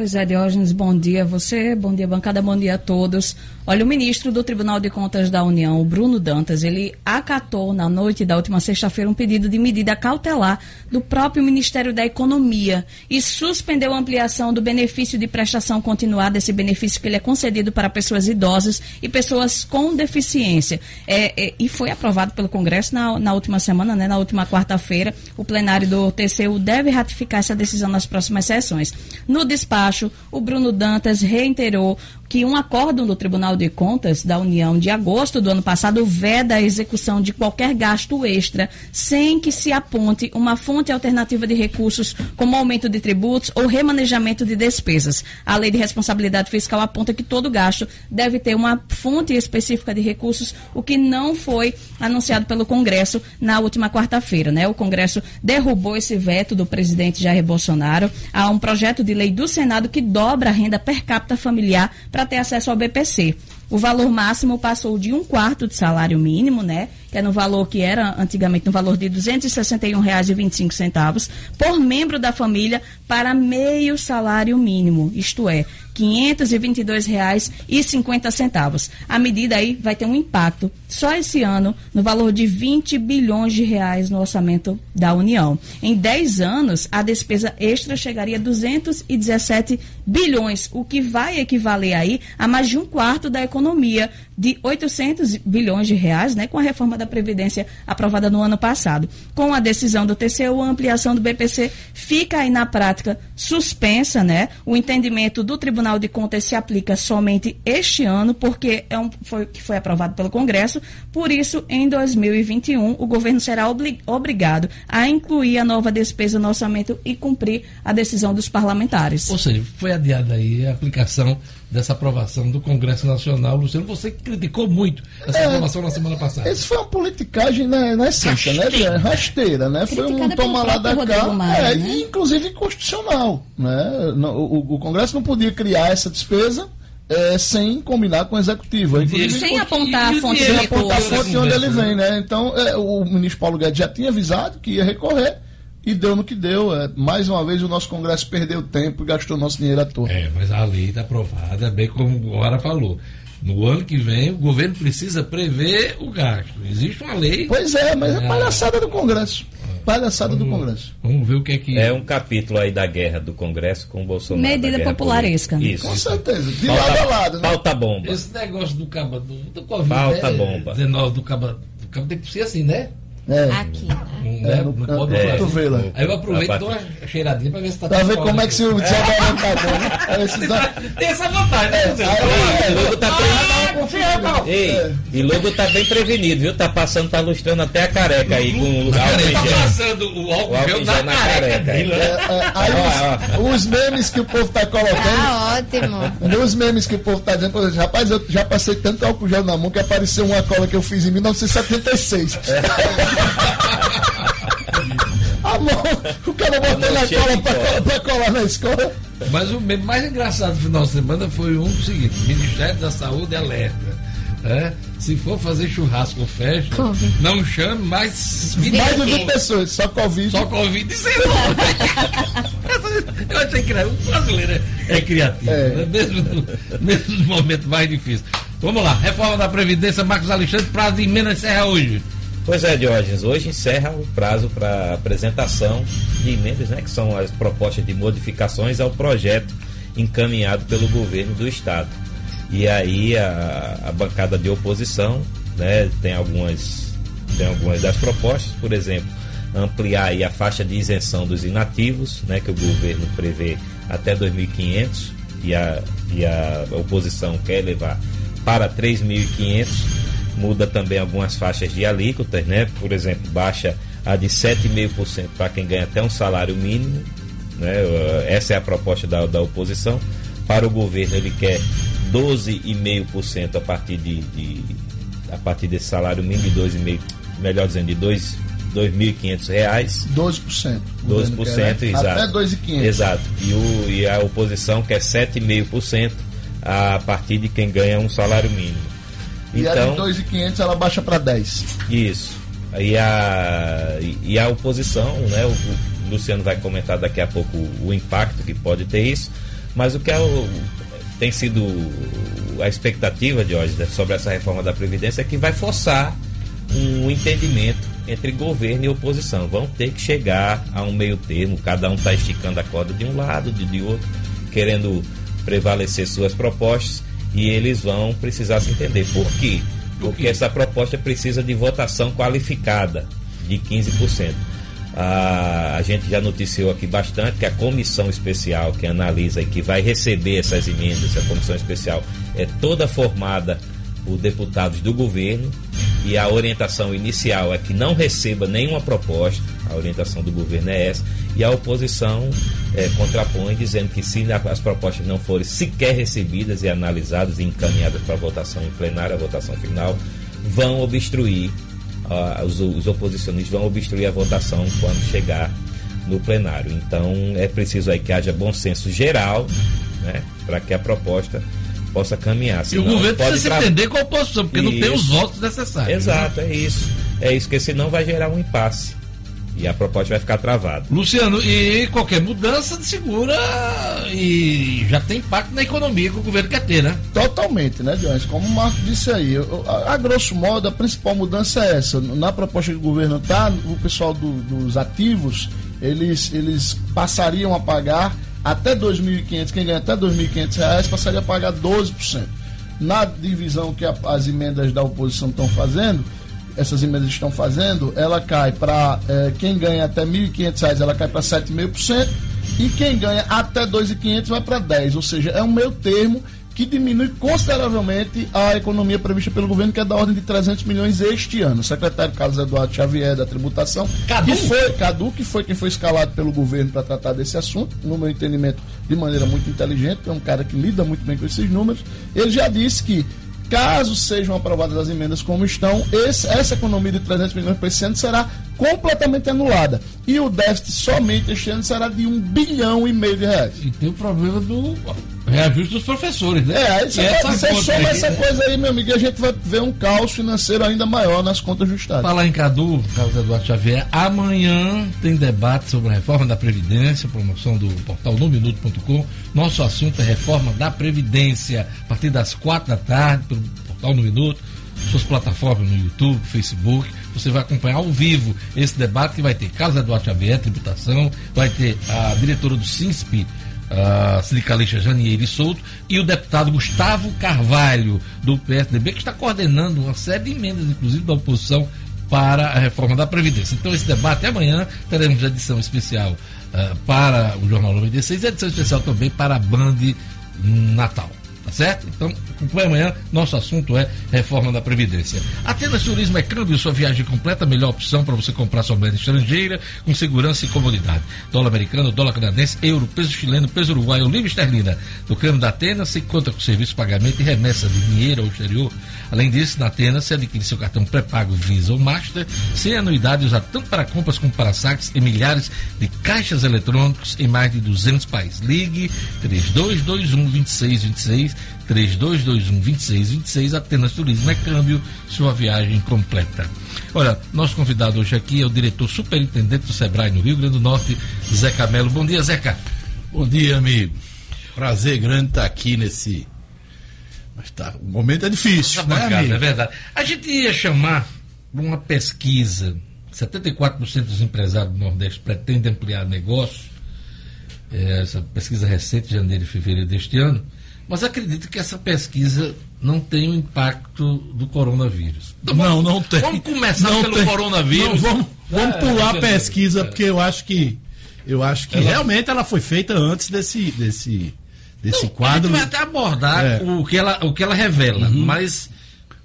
Pois é, Diógenes, bom dia a você, bom dia bancada, bom dia a todos. Olha, o ministro do Tribunal de Contas da União, Bruno Dantas, ele acatou na noite da última sexta-feira um pedido de medida cautelar do próprio Ministério da Economia e suspendeu a ampliação do benefício de prestação continuada, esse benefício que ele é concedido para pessoas idosas e pessoas com deficiência. É, é, e foi aprovado pelo Congresso na, na última semana, né, na última quarta-feira. O plenário do TCU deve ratificar essa decisão nas próximas sessões. No despacho, o Bruno Dantas reiterou que um acórdão do Tribunal de Contas da União de agosto do ano passado veda a execução de qualquer gasto extra sem que se aponte uma fonte alternativa de recursos, como aumento de tributos ou remanejamento de despesas. A Lei de Responsabilidade Fiscal aponta que todo gasto deve ter uma fonte específica de recursos, o que não foi anunciado pelo Congresso na última quarta-feira. Né? O Congresso derrubou esse veto do presidente Jair Bolsonaro a um projeto de lei do Senado que dobra a renda per capita familiar para ter acesso ao BPC. O valor máximo passou de um quarto de salário mínimo, né? Que é no valor que era antigamente no valor de R$ 261,25 por membro da família para meio salário mínimo, isto é, 522,50. A medida aí vai ter um impacto só esse ano no valor de 20 bilhões de reais no orçamento da União. Em 10 anos, a despesa extra chegaria a 217 bilhões, o que vai equivaler aí a mais de um quarto da economia de 800 bilhões de reais, né, com a reforma da Previdência aprovada no ano passado. Com a decisão do TCU, a ampliação do BPC fica aí na prática suspensa, né? O entendimento do Tribunal de Contas se aplica somente este ano, porque é um, foi, que foi aprovado pelo Congresso. Por isso, em 2021, o governo será obli obrigado a incluir a nova despesa no orçamento e cumprir a decisão dos parlamentares. Ou seja, foi adiada aí a aplicação dessa aprovação do Congresso Nacional. Luciano, você criticou muito essa é, aprovação na semana passada. Isso foi uma politicagem na, na essência, né, Rasteira. né? Rasteira, né? Foi um toma lá da cá, é, né? inclusive constitucional. Né? O, o, Congresso não podia criar essa despesa é, sem combinar com o executivo. Inclusive, sem apontar a fonte, sem apontar a fonte de onde ele vem, né? Então, é, o ministro Paulo Guedes já tinha avisado que ia recorrer e deu no que deu. É, mais uma vez o nosso Congresso perdeu tempo e gastou nosso dinheiro à toa. É, mas a lei está aprovada, bem como o Hora falou. No ano que vem, o governo precisa prever o gasto. Existe uma lei. Pois é, mas é, é palhaçada do Congresso. Palhaçada vamos, do Congresso. Vamos ver o que é que. É um capítulo aí da guerra do Congresso com o Bolsonaro. Medida popularesca. Isso. Com certeza. De pauta, lado a lado. Né? Pauta bomba. Esse negócio do caba do, do Covid. Pauta né? bomba. 19 do caba. Do caba tem que ser assim, né? É. Aqui, né? É, no, não pode é. cotovelo. Aí eu aproveito e dou uma cheiradinha pra ver se tá Pra ver como é que se o desabarão tá bom? Tem essa vantagem, né? É, logo tá. Ei, e logo tá bem prevenido, viu? Tá passando, tá lustrando até a careca aí com o lugar Tá passando o álcool gel na, na careca. Aí, né? Aí os memes que o povo tá colocando. Ah, ótimo. Os memes que o povo tá dizendo, rapaz, eu já passei tanto álcool gel na mão que apareceu uma cola que eu fiz em 1976. A mão, o cara botou na cola pra, pra, colar na escola. Mas o mais engraçado do final de semana foi um seguinte: Ministério da Saúde alerta. É, se for fazer churrasco ou festa, COVID. não chame mais mais de 20 pessoas, só Covid. Só Covid-19. Eu achei que o brasileiro é, é criativo, é. Né? mesmo, no, mesmo nos momentos mais difíceis. Vamos lá, reforma da Previdência, Marcos Alexandre, prazo de emenda encerra hoje. Pois é, Diógenes, hoje encerra o prazo para apresentação de emendas, né, que são as propostas de modificações ao projeto encaminhado pelo governo do estado. E aí a, a bancada de oposição né, tem, algumas, tem algumas das propostas, por exemplo, ampliar a faixa de isenção dos inativos, né, que o governo prevê até 2.500 e a, e a oposição quer levar para 3.500 muda também algumas faixas de alíquotas, né? Por exemplo, baixa a de 7,5% para quem ganha até um salário mínimo, né? Essa é a proposta da, da oposição. Para o governo, ele quer 12,5% a partir de, de, a partir desse salário mínimo de 2,5%, melhor dizendo, de 2 2.500 reais. 12%. 12%, exato. Até 2.500. Exato. E, o, e a oposição quer 7,5% a partir de quem ganha um salário mínimo. E então, a de 2.500 ela baixa para 10. Isso. E a, e a oposição, né? O, o, Luciano vai comentar daqui a pouco o, impacto que pode ter isso. Mas o que é o, tem sido a expectativa de hoje sobre essa reforma da Previdência é que vai forçar um entendimento entre governo e oposição. Vão ter que chegar a um meio termo, cada um está esticando a corda de um lado, de, de outro, querendo prevalecer suas propostas e eles vão precisar se entender. Por quê? Porque essa proposta precisa de votação qualificada de 15%. Ah, a gente já noticiou aqui bastante que a comissão especial que analisa e que vai receber essas emendas, a comissão especial, é toda formada por deputados do governo e a orientação inicial é que não receba nenhuma proposta, a orientação do governo é essa, e a oposição é, contrapõe dizendo que se as propostas não forem sequer recebidas e analisadas e encaminhadas para votação em plenário, a votação final, vão obstruir, uh, os, os oposicionistas vão obstruir a votação quando chegar no plenário. Então é preciso aí que haja bom senso geral né, para que a proposta possa caminhar. Senão, e o governo precisa tra... se entender com a oposição, porque isso. não tem os votos necessários. Exato, né? é isso. É isso, porque senão vai gerar um impasse. E a proposta vai ficar travada. Luciano, e qualquer mudança segura e já tem impacto na economia que o governo quer ter, né? Totalmente, né, Jones? Como o Marco disse aí, a, a, grosso modo, a principal mudança é essa. Na proposta que o governo tá, o pessoal do, dos ativos, eles, eles passariam a pagar até 2.500, quem ganha até 2.500 reais passaria a pagar 12%. Na divisão que a, as emendas da oposição estão fazendo, essas emendas estão fazendo, ela cai para é, quem ganha até R$ 1.500, ela cai para 7,5%, e quem ganha até R$ 2.500 vai para 10%, ou seja, é um meio termo que diminui consideravelmente a economia prevista pelo governo, que é da ordem de 300 milhões este ano. O secretário Carlos Eduardo Xavier da tributação, Cadu. que foi Cadu, que foi quem foi escalado pelo governo para tratar desse assunto, no meu entendimento, de maneira muito inteligente, é um cara que lida muito bem com esses números. Ele já disse que caso sejam aprovadas as emendas como estão, esse, essa economia de 300 milhões para esse ano será completamente anulada. E o déficit somente este ano será de um bilhão e meio de reais. E tem o problema do reajuste dos professores, né? É, aí você, essa você soma aí, essa coisa aí, meu amigo, e a gente vai ver um caos financeiro ainda maior nas contas Estado. Falar em Cadu, Carlos Eduardo Xavier, amanhã tem debate sobre a reforma da Previdência, promoção do portal nominuto.com. Nosso assunto é reforma da Previdência, a partir das quatro da tarde, pelo portal No Minuto, suas plataformas no YouTube, Facebook. Você vai acompanhar ao vivo esse debate que vai ter Carlos Eduardo Xavier, tributação, vai ter a diretora do SINSP, a sindicalista Janieire Souto, e o deputado Gustavo Carvalho, do PSDB, que está coordenando uma série de emendas, inclusive da oposição, para a reforma da Previdência. Então, esse debate amanhã teremos edição especial uh, para o Jornal 96 e edição especial também para a Band Natal. Tá certo? Então, acompanhe amanhã. Nosso assunto é reforma da Previdência. Atenas Turismo é câmbio, sua viagem completa, a melhor opção para você comprar sua moeda estrangeira com segurança e comodidade. Dólar americano, dólar canadense, euro, peso chileno, peso uruguaio, livre esterlina. No câmbio da Atenas, você conta com serviço pagamento e remessa de dinheiro ao exterior. Além disso, na Atenas, você adquire seu cartão pré-pago Visa ou Master, sem anuidade, usar tanto para compras como para saques em milhares de caixas eletrônicos em mais de 200 países. Ligue 3221 2626 3221 2626 Atenas Turismo é câmbio, sua viagem completa. Olha, nosso convidado hoje aqui é o diretor superintendente do Sebrae no Rio Grande do Norte, Zeca Melo. Bom dia, Zeca. Bom dia, amigo. Prazer grande estar aqui nesse. Mas tá, o momento é difícil, né, bancada, amigo? É verdade. A gente ia chamar uma pesquisa. 74% dos empresários do Nordeste pretendem ampliar negócios. É, essa pesquisa recente, de janeiro e fevereiro deste ano mas acredito que essa pesquisa não tem o impacto do coronavírus. Então, não, vamos, não tem. Vamos começar não pelo tem. coronavírus. Não, vamos, vamos é, pular a pesquisa, é. porque eu acho que eu acho que ela... realmente ela foi feita antes desse desse desse não, quadro. A gente vai até abordar é. o que ela o que ela revela, uhum. mas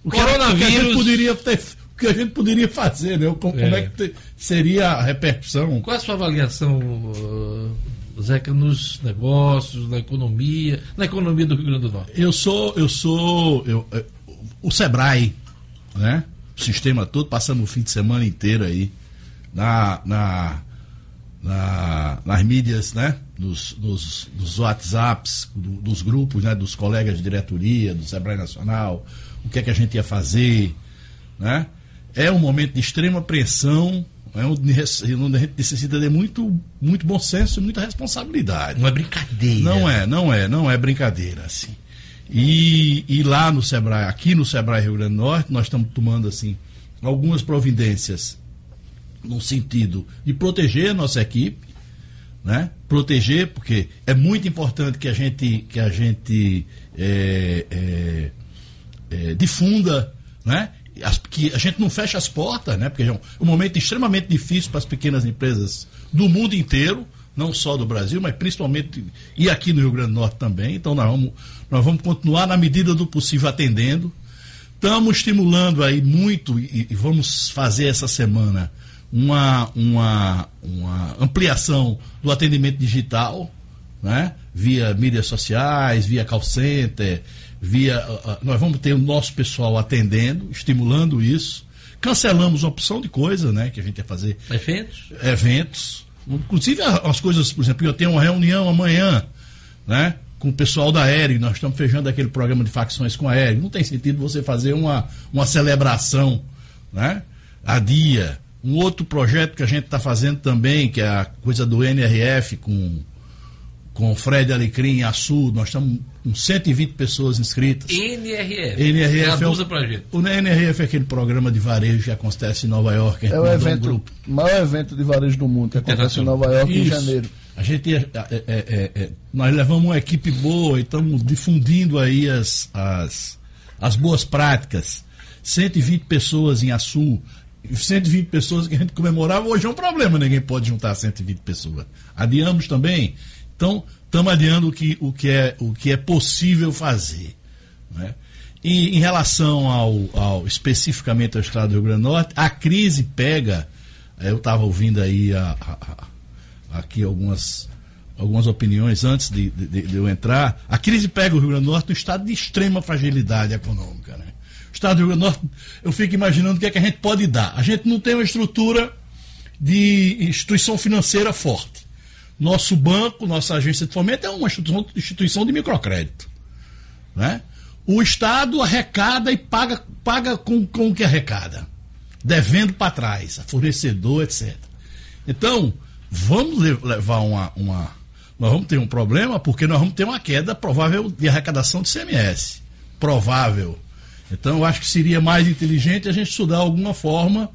o que coronavírus o que a gente poderia ter o que a gente poderia fazer, né? Como, como é, é que seria a repercussão? Qual é a sua avaliação, Zeca, nos negócios, na economia, na economia do Rio Grande do Norte? Eu sou, eu sou, eu, eu, o Sebrae, né? O sistema todo, passamos o fim de semana inteiro aí na, na, na nas mídias, né? Nos, nos, nos WhatsApps, do, dos grupos, né? Dos colegas de diretoria, do Sebrae Nacional, o que é que a gente ia fazer, né? É um momento de extrema pressão é onde a gente necessita de muito, muito bom senso e muita responsabilidade. Não é brincadeira. Não é, não é, não é brincadeira, assim. E, e lá no Sebrae, aqui no Sebrae Rio Grande do Norte, nós estamos tomando, assim, algumas providências no sentido de proteger a nossa equipe, né? Proteger, porque é muito importante que a gente, que a gente é, é, é, difunda né? As, que a gente não fecha as portas, né? Porque é um, um momento extremamente difícil para as pequenas empresas do mundo inteiro, não só do Brasil, mas principalmente e aqui no Rio Grande do Norte também. Então nós vamos, nós vamos continuar na medida do possível atendendo. Estamos estimulando aí muito e, e vamos fazer essa semana uma, uma, uma ampliação do atendimento digital, né? Via mídias sociais, via call center, via. Uh, nós vamos ter o nosso pessoal atendendo, estimulando isso. Cancelamos uma opção de coisa, né? Que a gente ia fazer. Eventos? Eventos. Inclusive as coisas, por exemplo, eu tenho uma reunião amanhã, né? Com o pessoal da Aéreo, nós estamos fechando aquele programa de facções com a Aéreo. Não tem sentido você fazer uma, uma celebração, né? A dia, Um outro projeto que a gente está fazendo também, que é a coisa do NRF com, com o Fred Alecrim em Açu, nós estamos com 120 pessoas inscritas. NRF. NRF é, o, pra gente. o NRF é aquele programa de varejo que acontece em Nova York. É o mandou um evento, grupo. maior evento de varejo do mundo, que acontece em Nova York em Isso. janeiro. A gente é, é, é, é, nós levamos uma equipe boa e estamos difundindo aí as, as, as boas práticas. 120 pessoas em Açu, 120 pessoas que a gente comemorava, hoje é um problema, ninguém pode juntar 120 pessoas. Adiamos também. Então, estamos adiando o que, o, que é, o que é possível fazer. né? E em relação ao, ao especificamente ao estado do Rio Grande do Norte, a crise pega. eh, Eu estava ouvindo aí a- a- a- aqui algumas, algumas opiniões antes de, de- de eu entrar. A crise pega o Rio Grande do Norte no estado de extrema fragilidade econômica. Né? O estado do Rio Grande do Norte, eu fico imaginando o que é que a gente pode dar. A gente não tem uma estrutura de instituição financeira forte. Nosso banco, nossa agência de fomento é uma instituição, de microcrédito. Né? O Estado arrecada e paga, paga com, com o que arrecada, devendo para trás, a fornecedor, etc. Então, vamos le- levar uma, uma. Nós vamos ter um problema porque nós vamos ter uma queda provável de arrecadação de CMS. Provável. Então, eu acho que seria mais inteligente a gente estudar alguma forma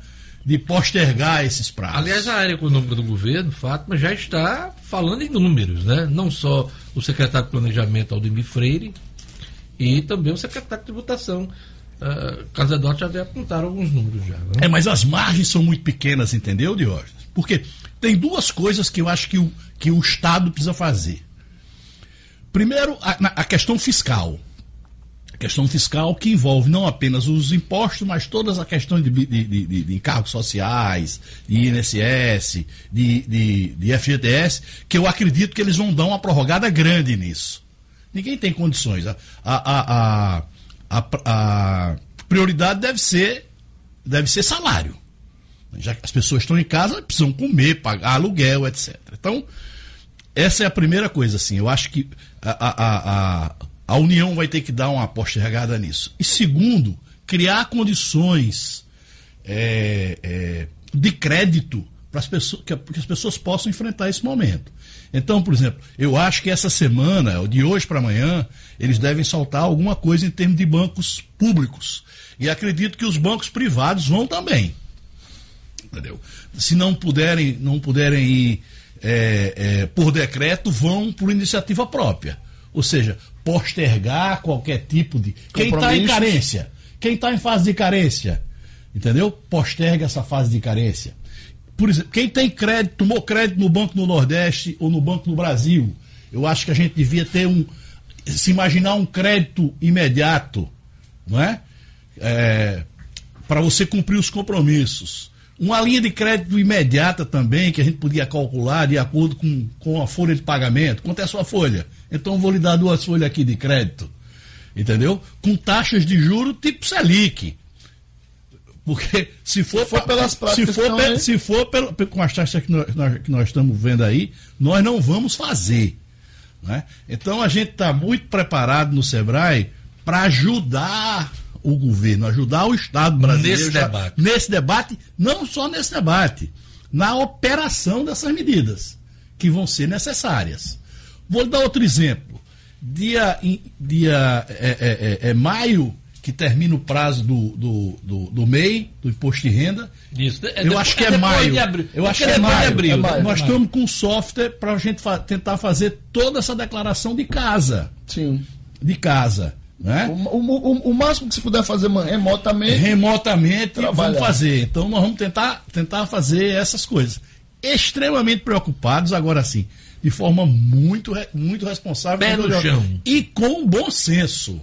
de postergar esses prazos. Aliás, a área econômica do governo, Fátima, já está falando em números, né? Não só o secretário de Planejamento, Aldemir Freire, e também o secretário de Tributação. Uh, Carlos Eduardo já havia apontado alguns números já. né? É, mas as margens são muito pequenas, entendeu, Diógenes? Porque tem duas coisas que eu acho que o, que o Estado precisa fazer. Primeiro, a, a questão fiscal. Questão fiscal que envolve não apenas os impostos, mas todas as questões de, de, de, de- encargos sociais, de INSS, de, de, de FGTS, que eu acredito que eles vão dar uma prorrogada grande nisso. Ninguém tem condições. A, a, a- a prioridade deve ser, deve ser salário. Já que as pessoas estão em casa, precisam comer, pagar aluguel, etc. Então, essa é a primeira coisa, assim. Eu acho que a, a, a, a, União vai ter que dar uma postergada nisso. E segundo, criar condições é, é, de crédito para as pessoas, que, que as pessoas possam enfrentar esse momento. Então, por exemplo, eu acho que essa semana, de hoje para amanhã, eles devem soltar alguma coisa em termos de bancos públicos. E acredito que os bancos privados vão também entendeu? Se não puderem, não puderem ir é, é, por decreto, vão por iniciativa própria. Ou seja, postergar qualquer tipo de. Quem está em carência, quem está em fase de carência, entendeu? Posterga essa fase de carência. Por exemplo, quem tem crédito, tomou crédito no Banco do Nordeste ou no Banco do Brasil, eu acho que a gente devia ter um. Se imaginar um crédito imediato, não é? é para você cumprir os compromissos. Uma linha de crédito imediata também, que a gente podia calcular de acordo com, com a folha de pagamento. Quanto é a sua folha? Então eu vou lhe dar duas folhas aqui de crédito. Entendeu? Com taxas de juro tipo Selic. Porque se for, for pelas se práticas for, que estão pe- aí. se for pelo- pe- com as taxas que nós, nós- que nós estamos vendo aí, nós não vamos fazer. né? Então a gente está muito preparado no Sebrae para ajudar o governo, ajudar o Estado brasileiro Nesse já- debate. nesse debate, não só nesse debate, na operação dessas medidas que vão ser necessárias. Vou lhe dar outro exemplo. Dia, dia é, é- é- é maio que termina o prazo do, do, do, do MEI, do imposto de renda. Isso. É eu depois- acho que é é, maio. Eu É acho que que é é maio. abril, É maio. Nós É estamos com software para a gente fa- tentar fazer toda essa declaração de casa. Sim. De casa. Né? O, o- o- o máximo que se puder fazer remotamente. remotamente Trabalhar. vamos fazer. Então nós vamos tentar, tentar fazer essas coisas. Extremamente preocupados, agora sim, de forma muito, muito responsável Pé no chão. e com bom senso,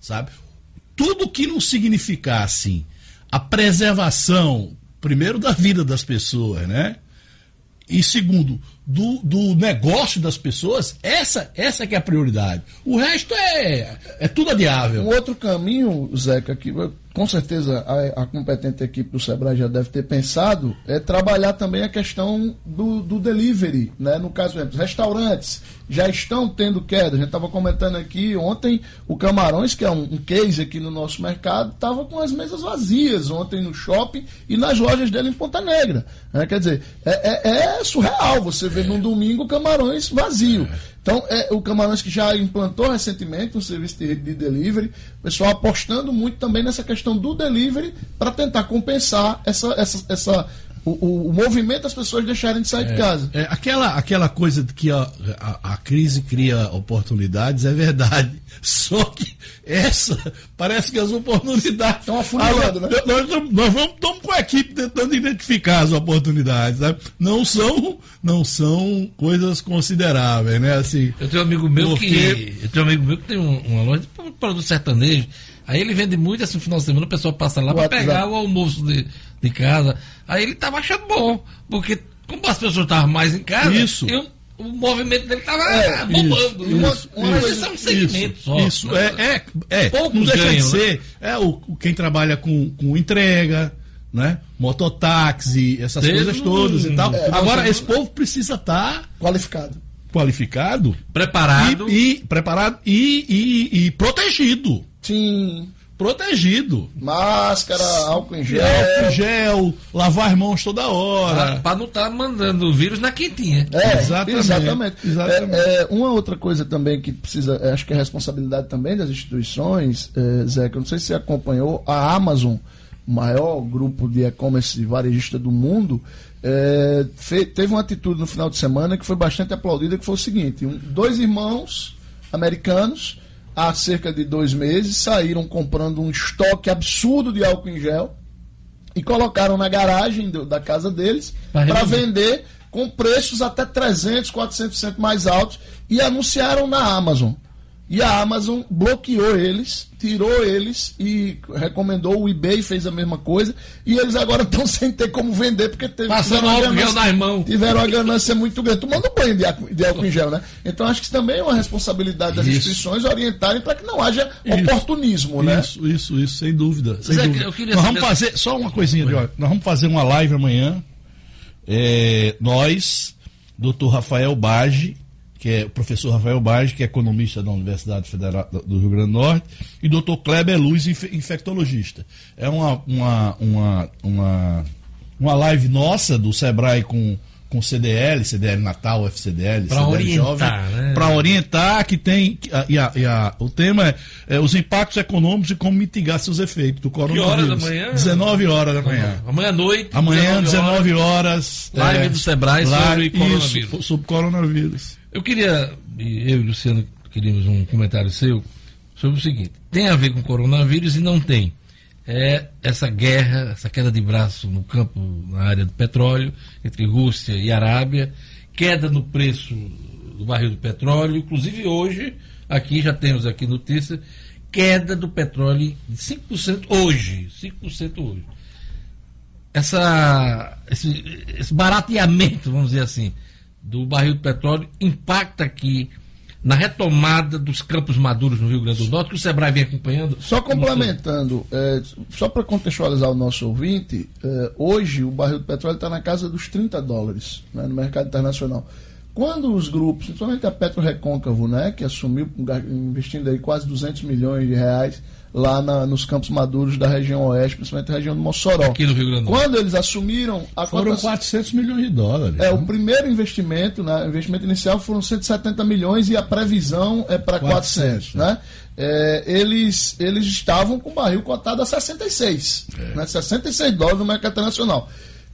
sabe? Tudo que não significar assim a preservação, primeiro da vida das pessoas, né? E segundo, do, do negócio das pessoas, essa, essa que é a prioridade. O resto é, é tudo adiável. Um outro caminho, Zeca, que com certeza a, a, competente equipe do Sebrae já deve ter pensado, é trabalhar também a questão do, do delivery, né? No caso, exemplo, restaurantes já estão tendo queda. A gente estava comentando aqui ontem o Camarões, que é um, um case aqui no nosso mercado, estava com as mesas vazias ontem no shopping e nas lojas dele em Ponta Negra. Né? Quer dizer, é, é, é surreal você ver num domingo Camarões vazio. Então, é, o Camarões que já implantou recentemente um serviço de, de delivery, o pessoal apostando muito também nessa questão do delivery para tentar compensar essa, essa, essa o, o, o, movimento das pessoas deixarem de sair é, de casa. É, aquela, aquela coisa de que a, a, a, crise cria oportunidades é verdade. Só que essa, parece que as oportunidades estão afunilando, né? Nós, nós vamos, estamos com a equipe tentando identificar as oportunidades. Né? Não, são, não são coisas consideráveis, né? Assim, eu tenho um amigo meu porque... que. Eu tenho um amigo meu que tem um, uma loja de produto sertanejo. Aí ele vende muito assim no final de semana, o pessoal passa lá para pegar o almoço de, de casa. Aí ele tava achando bom, porque como as pessoas estavam mais em casa, isso. Eu, o movimento dele estava é, bombando. Isso, uma, isso, é um segmento isso, só. Isso, é, é, é não deixa ganham, de ser. Né? É o, quem trabalha com, com entrega, né? Mototáxi, essas Desde coisas todas e tal. É, Agora, esse povo precisa estar tá qualificado. Qualificado, preparado e, e preparado e, e, e protegido. Sim protegido. Máscara, álcool em gel. Álcool em gel, lavar as mãos toda hora. Para não estar tá mandando o vírus na quentinha. É, exatamente. exatamente. exatamente. É, é, uma outra coisa também que precisa, acho que é responsabilidade também das instituições, é, Zé, que eu não sei se você acompanhou, a Amazon, o maior grupo de e-commerce varejista do mundo, é, teve uma atitude no final de semana que foi bastante aplaudida, que foi o seguinte, um, dois irmãos americanos há cerca de dois meses, saíram comprando um estoque absurdo de álcool em gel e colocaram na garagem do, da casa deles para vender com preços até 300, 400% mais altos e anunciaram na Amazon. E a Amazon bloqueou eles, tirou eles e recomendou o eBay fez a mesma coisa. E eles agora estão sem ter como vender porque teve, Passando tiveram, álcool gel nas mãos. tiveram uma ganância muito grande. Tomando banho de, de álcool em gel, né? Então acho que isso também é uma responsabilidade das isso. instituições orientarem para que não haja isso. oportunismo, né? Isso, isso, isso, sem dúvida. Sem Zé, dúvida. Nós vamos fazer, só uma coisinha, de, nós vamos fazer uma live amanhã. É, nós, doutor Rafael Bage que é o professor Rafael Bage, que é economista da Universidade Federal do Rio Grande do Norte, e doutor Kleber Luz, infectologista. É uma, uma, uma, uma, uma live nossa do Sebrae com, com CDL, CDL Natal, FCDL, para orientar, né? para orientar que tem e, a, e a, o tema é, é, os impactos econômicos e como mitigar seus efeitos do coronavírus. Que horas da manhã? 19 horas da manhã. Amanhã à noite. Amanhã 19 horas. horas live é, do Sebrae sobre coronavírus. Isso, sobre coronavírus. Eu queria, eu e Luciano queríamos um comentário seu sobre o seguinte: tem a ver com coronavírus e não tem. É essa guerra, essa queda de braço no campo, na área do petróleo, entre Rússia e Arábia, queda no preço do barril do petróleo, inclusive hoje, aqui já temos aqui notícia, queda do petróleo de 5% hoje. 5% hoje. Essa, esse, esse barateamento, vamos dizer assim, do barril de petróleo impacta aqui na retomada dos campos maduros no Rio Grande do Norte, que o Sebrae vem acompanhando? Só complementando, é, só para contextualizar o nosso ouvinte, é, hoje o barril de petróleo está na casa dos 30 dólares né, no mercado internacional. Quando os grupos, principalmente a Petro Recôncavo, né, que assumiu investindo aí quase 200 milhões de reais lá na, nos campos maduros da região oeste, principalmente a região do Mossoró. Aqui no Rio Grande do Norte. Quando eles assumiram... A foram 400 milhões de dólares. É, né? o primeiro investimento, né, o investimento inicial foram 170 milhões e a previsão é para 400, 400, né? É, eles, eles estavam com o barril cotado a 66, é. né, 66 dólares no mercado internacional.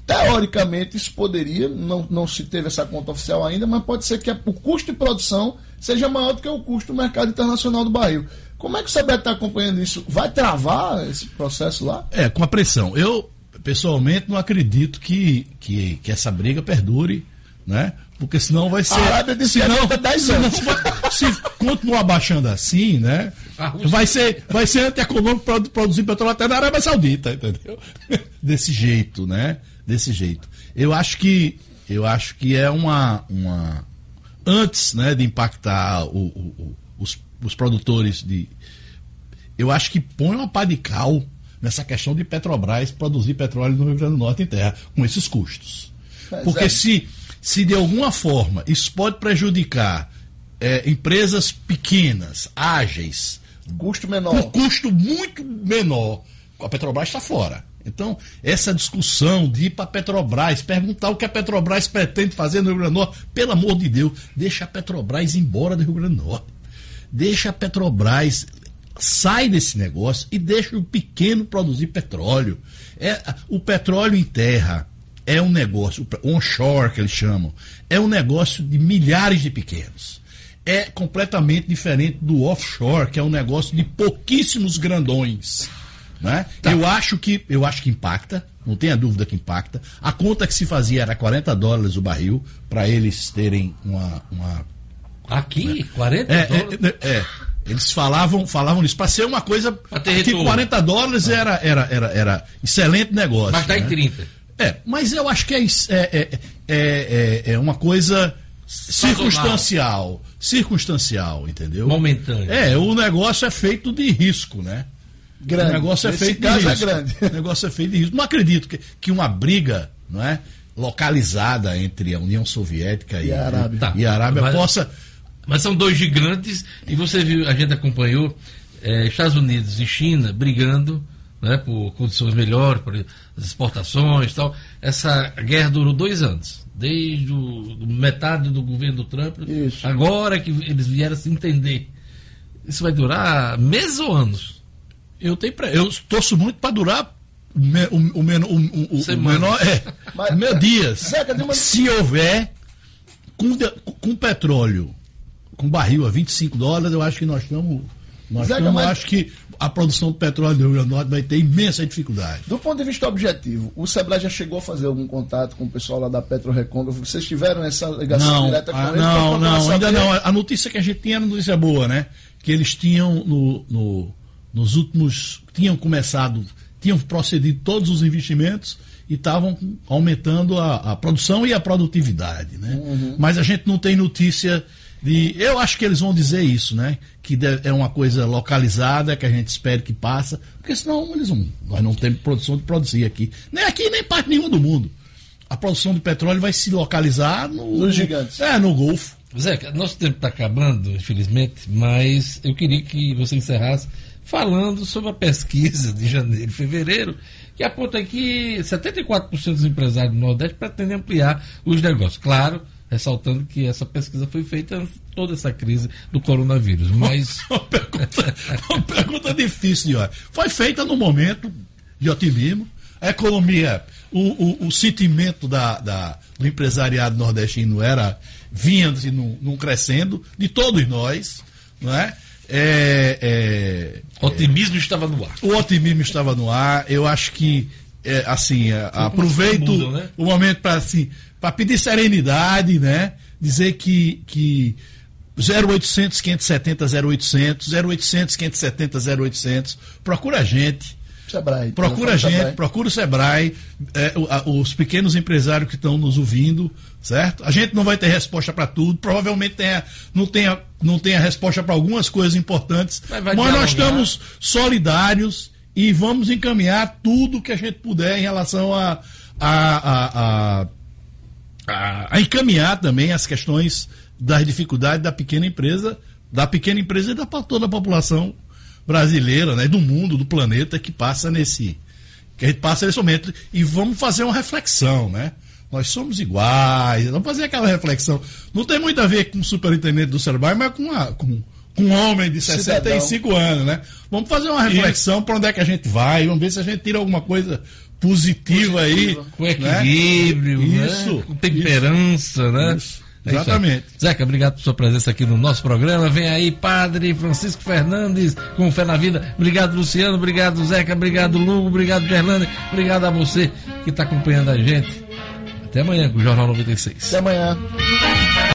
Teoricamente, isso poderia, não, não se teve essa conta oficial ainda, mas pode ser que o custo de produção seja maior do que o custo do mercado internacional do barril. Como é que o CBET está acompanhando isso? Vai travar esse processo lá? É, com a pressão. Eu, pessoalmente, não acredito que, que, que essa briga perdure, né? Porque senão vai ser. A Arábia disse senão, que 10 anos. Se continuar baixando assim, né? Vai ser, vai ser antieconômico produzir petróleo até na Arábia Saudita, entendeu? Desse jeito, né? Desse jeito. Eu acho que eu acho que é uma, uma antes, né, de impactar o, o, os, os produtores de. Eu acho que põe uma pá de cal nessa questão de Petrobras produzir petróleo no Rio Grande do Norte em terra, com esses custos. Mas Porque é. se, se de alguma forma isso pode prejudicar é, empresas pequenas, ágeis, Custo com menor. custo muito menor, a Petrobras está fora. Então, essa discussão de ir para a Petrobras, perguntar o que a Petrobras pretende fazer no Rio Grande do Norte, pelo amor de Deus, deixa a Petrobras embora do Rio Grande do Norte. Deixa a Petrobras, sai desse negócio e deixa o pequeno produzir petróleo. É, o petróleo em terra é um negócio, o onshore que eles chamam, é um negócio de milhares de pequenos é completamente diferente do offshore, que é um negócio de pouquíssimos grandões. Né? Eu, acho que, eu acho que impacta, não tenha dúvida que impacta. A conta que se fazia era 40 dólares o barril, para eles terem uma. uma Aqui, 40 é, dólares. é, é, eles falavam, falavam isso, para ser uma coisa. que retorno. 40 dólares era, era, era, era excelente negócio. Mas tá em né? 30. É, mas eu acho que é, é, é, é, é- é uma coisa circunstancial. Circunstancial, entendeu? Momentâneo. É, o negócio é feito de risco, né? Grande. O negócio é Nesse feito caso de é risco. grande. O negócio é feito de risco. Não acredito que, que uma briga, não é? Localizada entre a União Soviética e, E a Arábia. Tá. e a Arábia Mas- possa. Mas são dois gigantes e você viu, a gente acompanhou eh, Estados Unidos e China brigando né, por condições melhores, por as exportações e tal. Essa guerra durou dois anos, desde o, metade do governo do Trump, Isso. agora que eles vieram se entender. Isso vai durar meses ou anos? Eu, tenho, pre- eu torço muito para durar o, me- o, o, o- o- menor. É, Mas- meu dias. Uma- Se houver com, com petróleo, com barril a 25 dólares, eu acho que nós estamos. Nós Zeca, estamos, mas- acho que a produção de petróleo do Rio Grande do Norte vai ter imensa dificuldade. Do ponto de vista objetivo, o Sebrae já chegou a fazer algum contato com o pessoal lá da Petro Recôncavo? Vocês tiveram essa ligação Não, direta com ah, eles? não, não, ainda não. A notícia que a gente tinha era notícia boa, né? Que eles tinham no, no- nos últimos. tinham começado, tinham procedido todos os investimentos e estavam aumentando a, a produção e a produtividade, né? Mas a gente não tem notícia de. Eu acho que eles vão dizer isso, né? Que de- é uma coisa localizada, que a gente espera que passa, porque senão eles não, nós não temos produção de produzir aqui. Nem aqui, nem parte nenhuma do mundo. A produção de petróleo vai se localizar no, Nos gigantes. É, no Golfo. Zeca, nosso tempo está acabando, infelizmente, mas eu queria que você encerrasse falando sobre a pesquisa de janeiro e fevereiro, que aponta que 74% dos empresários do Nordeste pretendem ampliar os negócios. Claro, ressaltando que essa pesquisa foi feita toda essa crise do coronavírus. Mas Uma pergunta, uma pergunta difícil olhar. Foi feita no momento de otimismo. A economia, o, o, o sentimento da, da- do empresariado nordestino era vinha assim, num, num crescendo de todos nós, não é? É, é, otimismo estava no ar. o otimismo estava no ar. Eu acho que, é, assim, é, aproveito mudam, né? o momento para assim, para pedir serenidade, né? Dizer que, que 0800 570 0800, 0800 570 0800, procura a gente. Sebrae. Procura a telefone gente, Sebrae. procura o Sebrae, é, a- os pequenos empresários que estão nos ouvindo, certo? A gente não vai ter resposta para tudo, provavelmente tenha, não, tenha, não tenha resposta para algumas coisas importantes, Mas mas, nós estamos solidários e vamos encaminhar tudo que a gente puder em relação a, a, a, a, a- encaminhar também as questões das dificuldades da pequena empresa, da pequena empresa e da toda a população brasileira, né, do mundo, do planeta que passa nesse que a gente passa nesse momento e vamos fazer uma reflexão, né? Nós somos iguais, vamos fazer aquela reflexão. Não tem muito a ver com o superintendente do Sebrae, mas com, a, com um homem de 65 anos, né? Vamos fazer uma reflexão para onde é que a gente vai, vamos ver se a gente tira alguma coisa positiva, aí. Com né? equilíbrio, né? Isso, com temperança, né? Isso, É isso aí. exatamente. Zeca, obrigado por sua presença aqui no nosso programa. Vem aí, Padre Francisco Fernandes, com fé na vida. Obrigado, Luciano. Obrigado, Zeca. Obrigado, Lugo. Obrigado, Gerlane. Obrigado a você que está acompanhando a gente. Até amanhã com o Jornal 96. Até amanhã.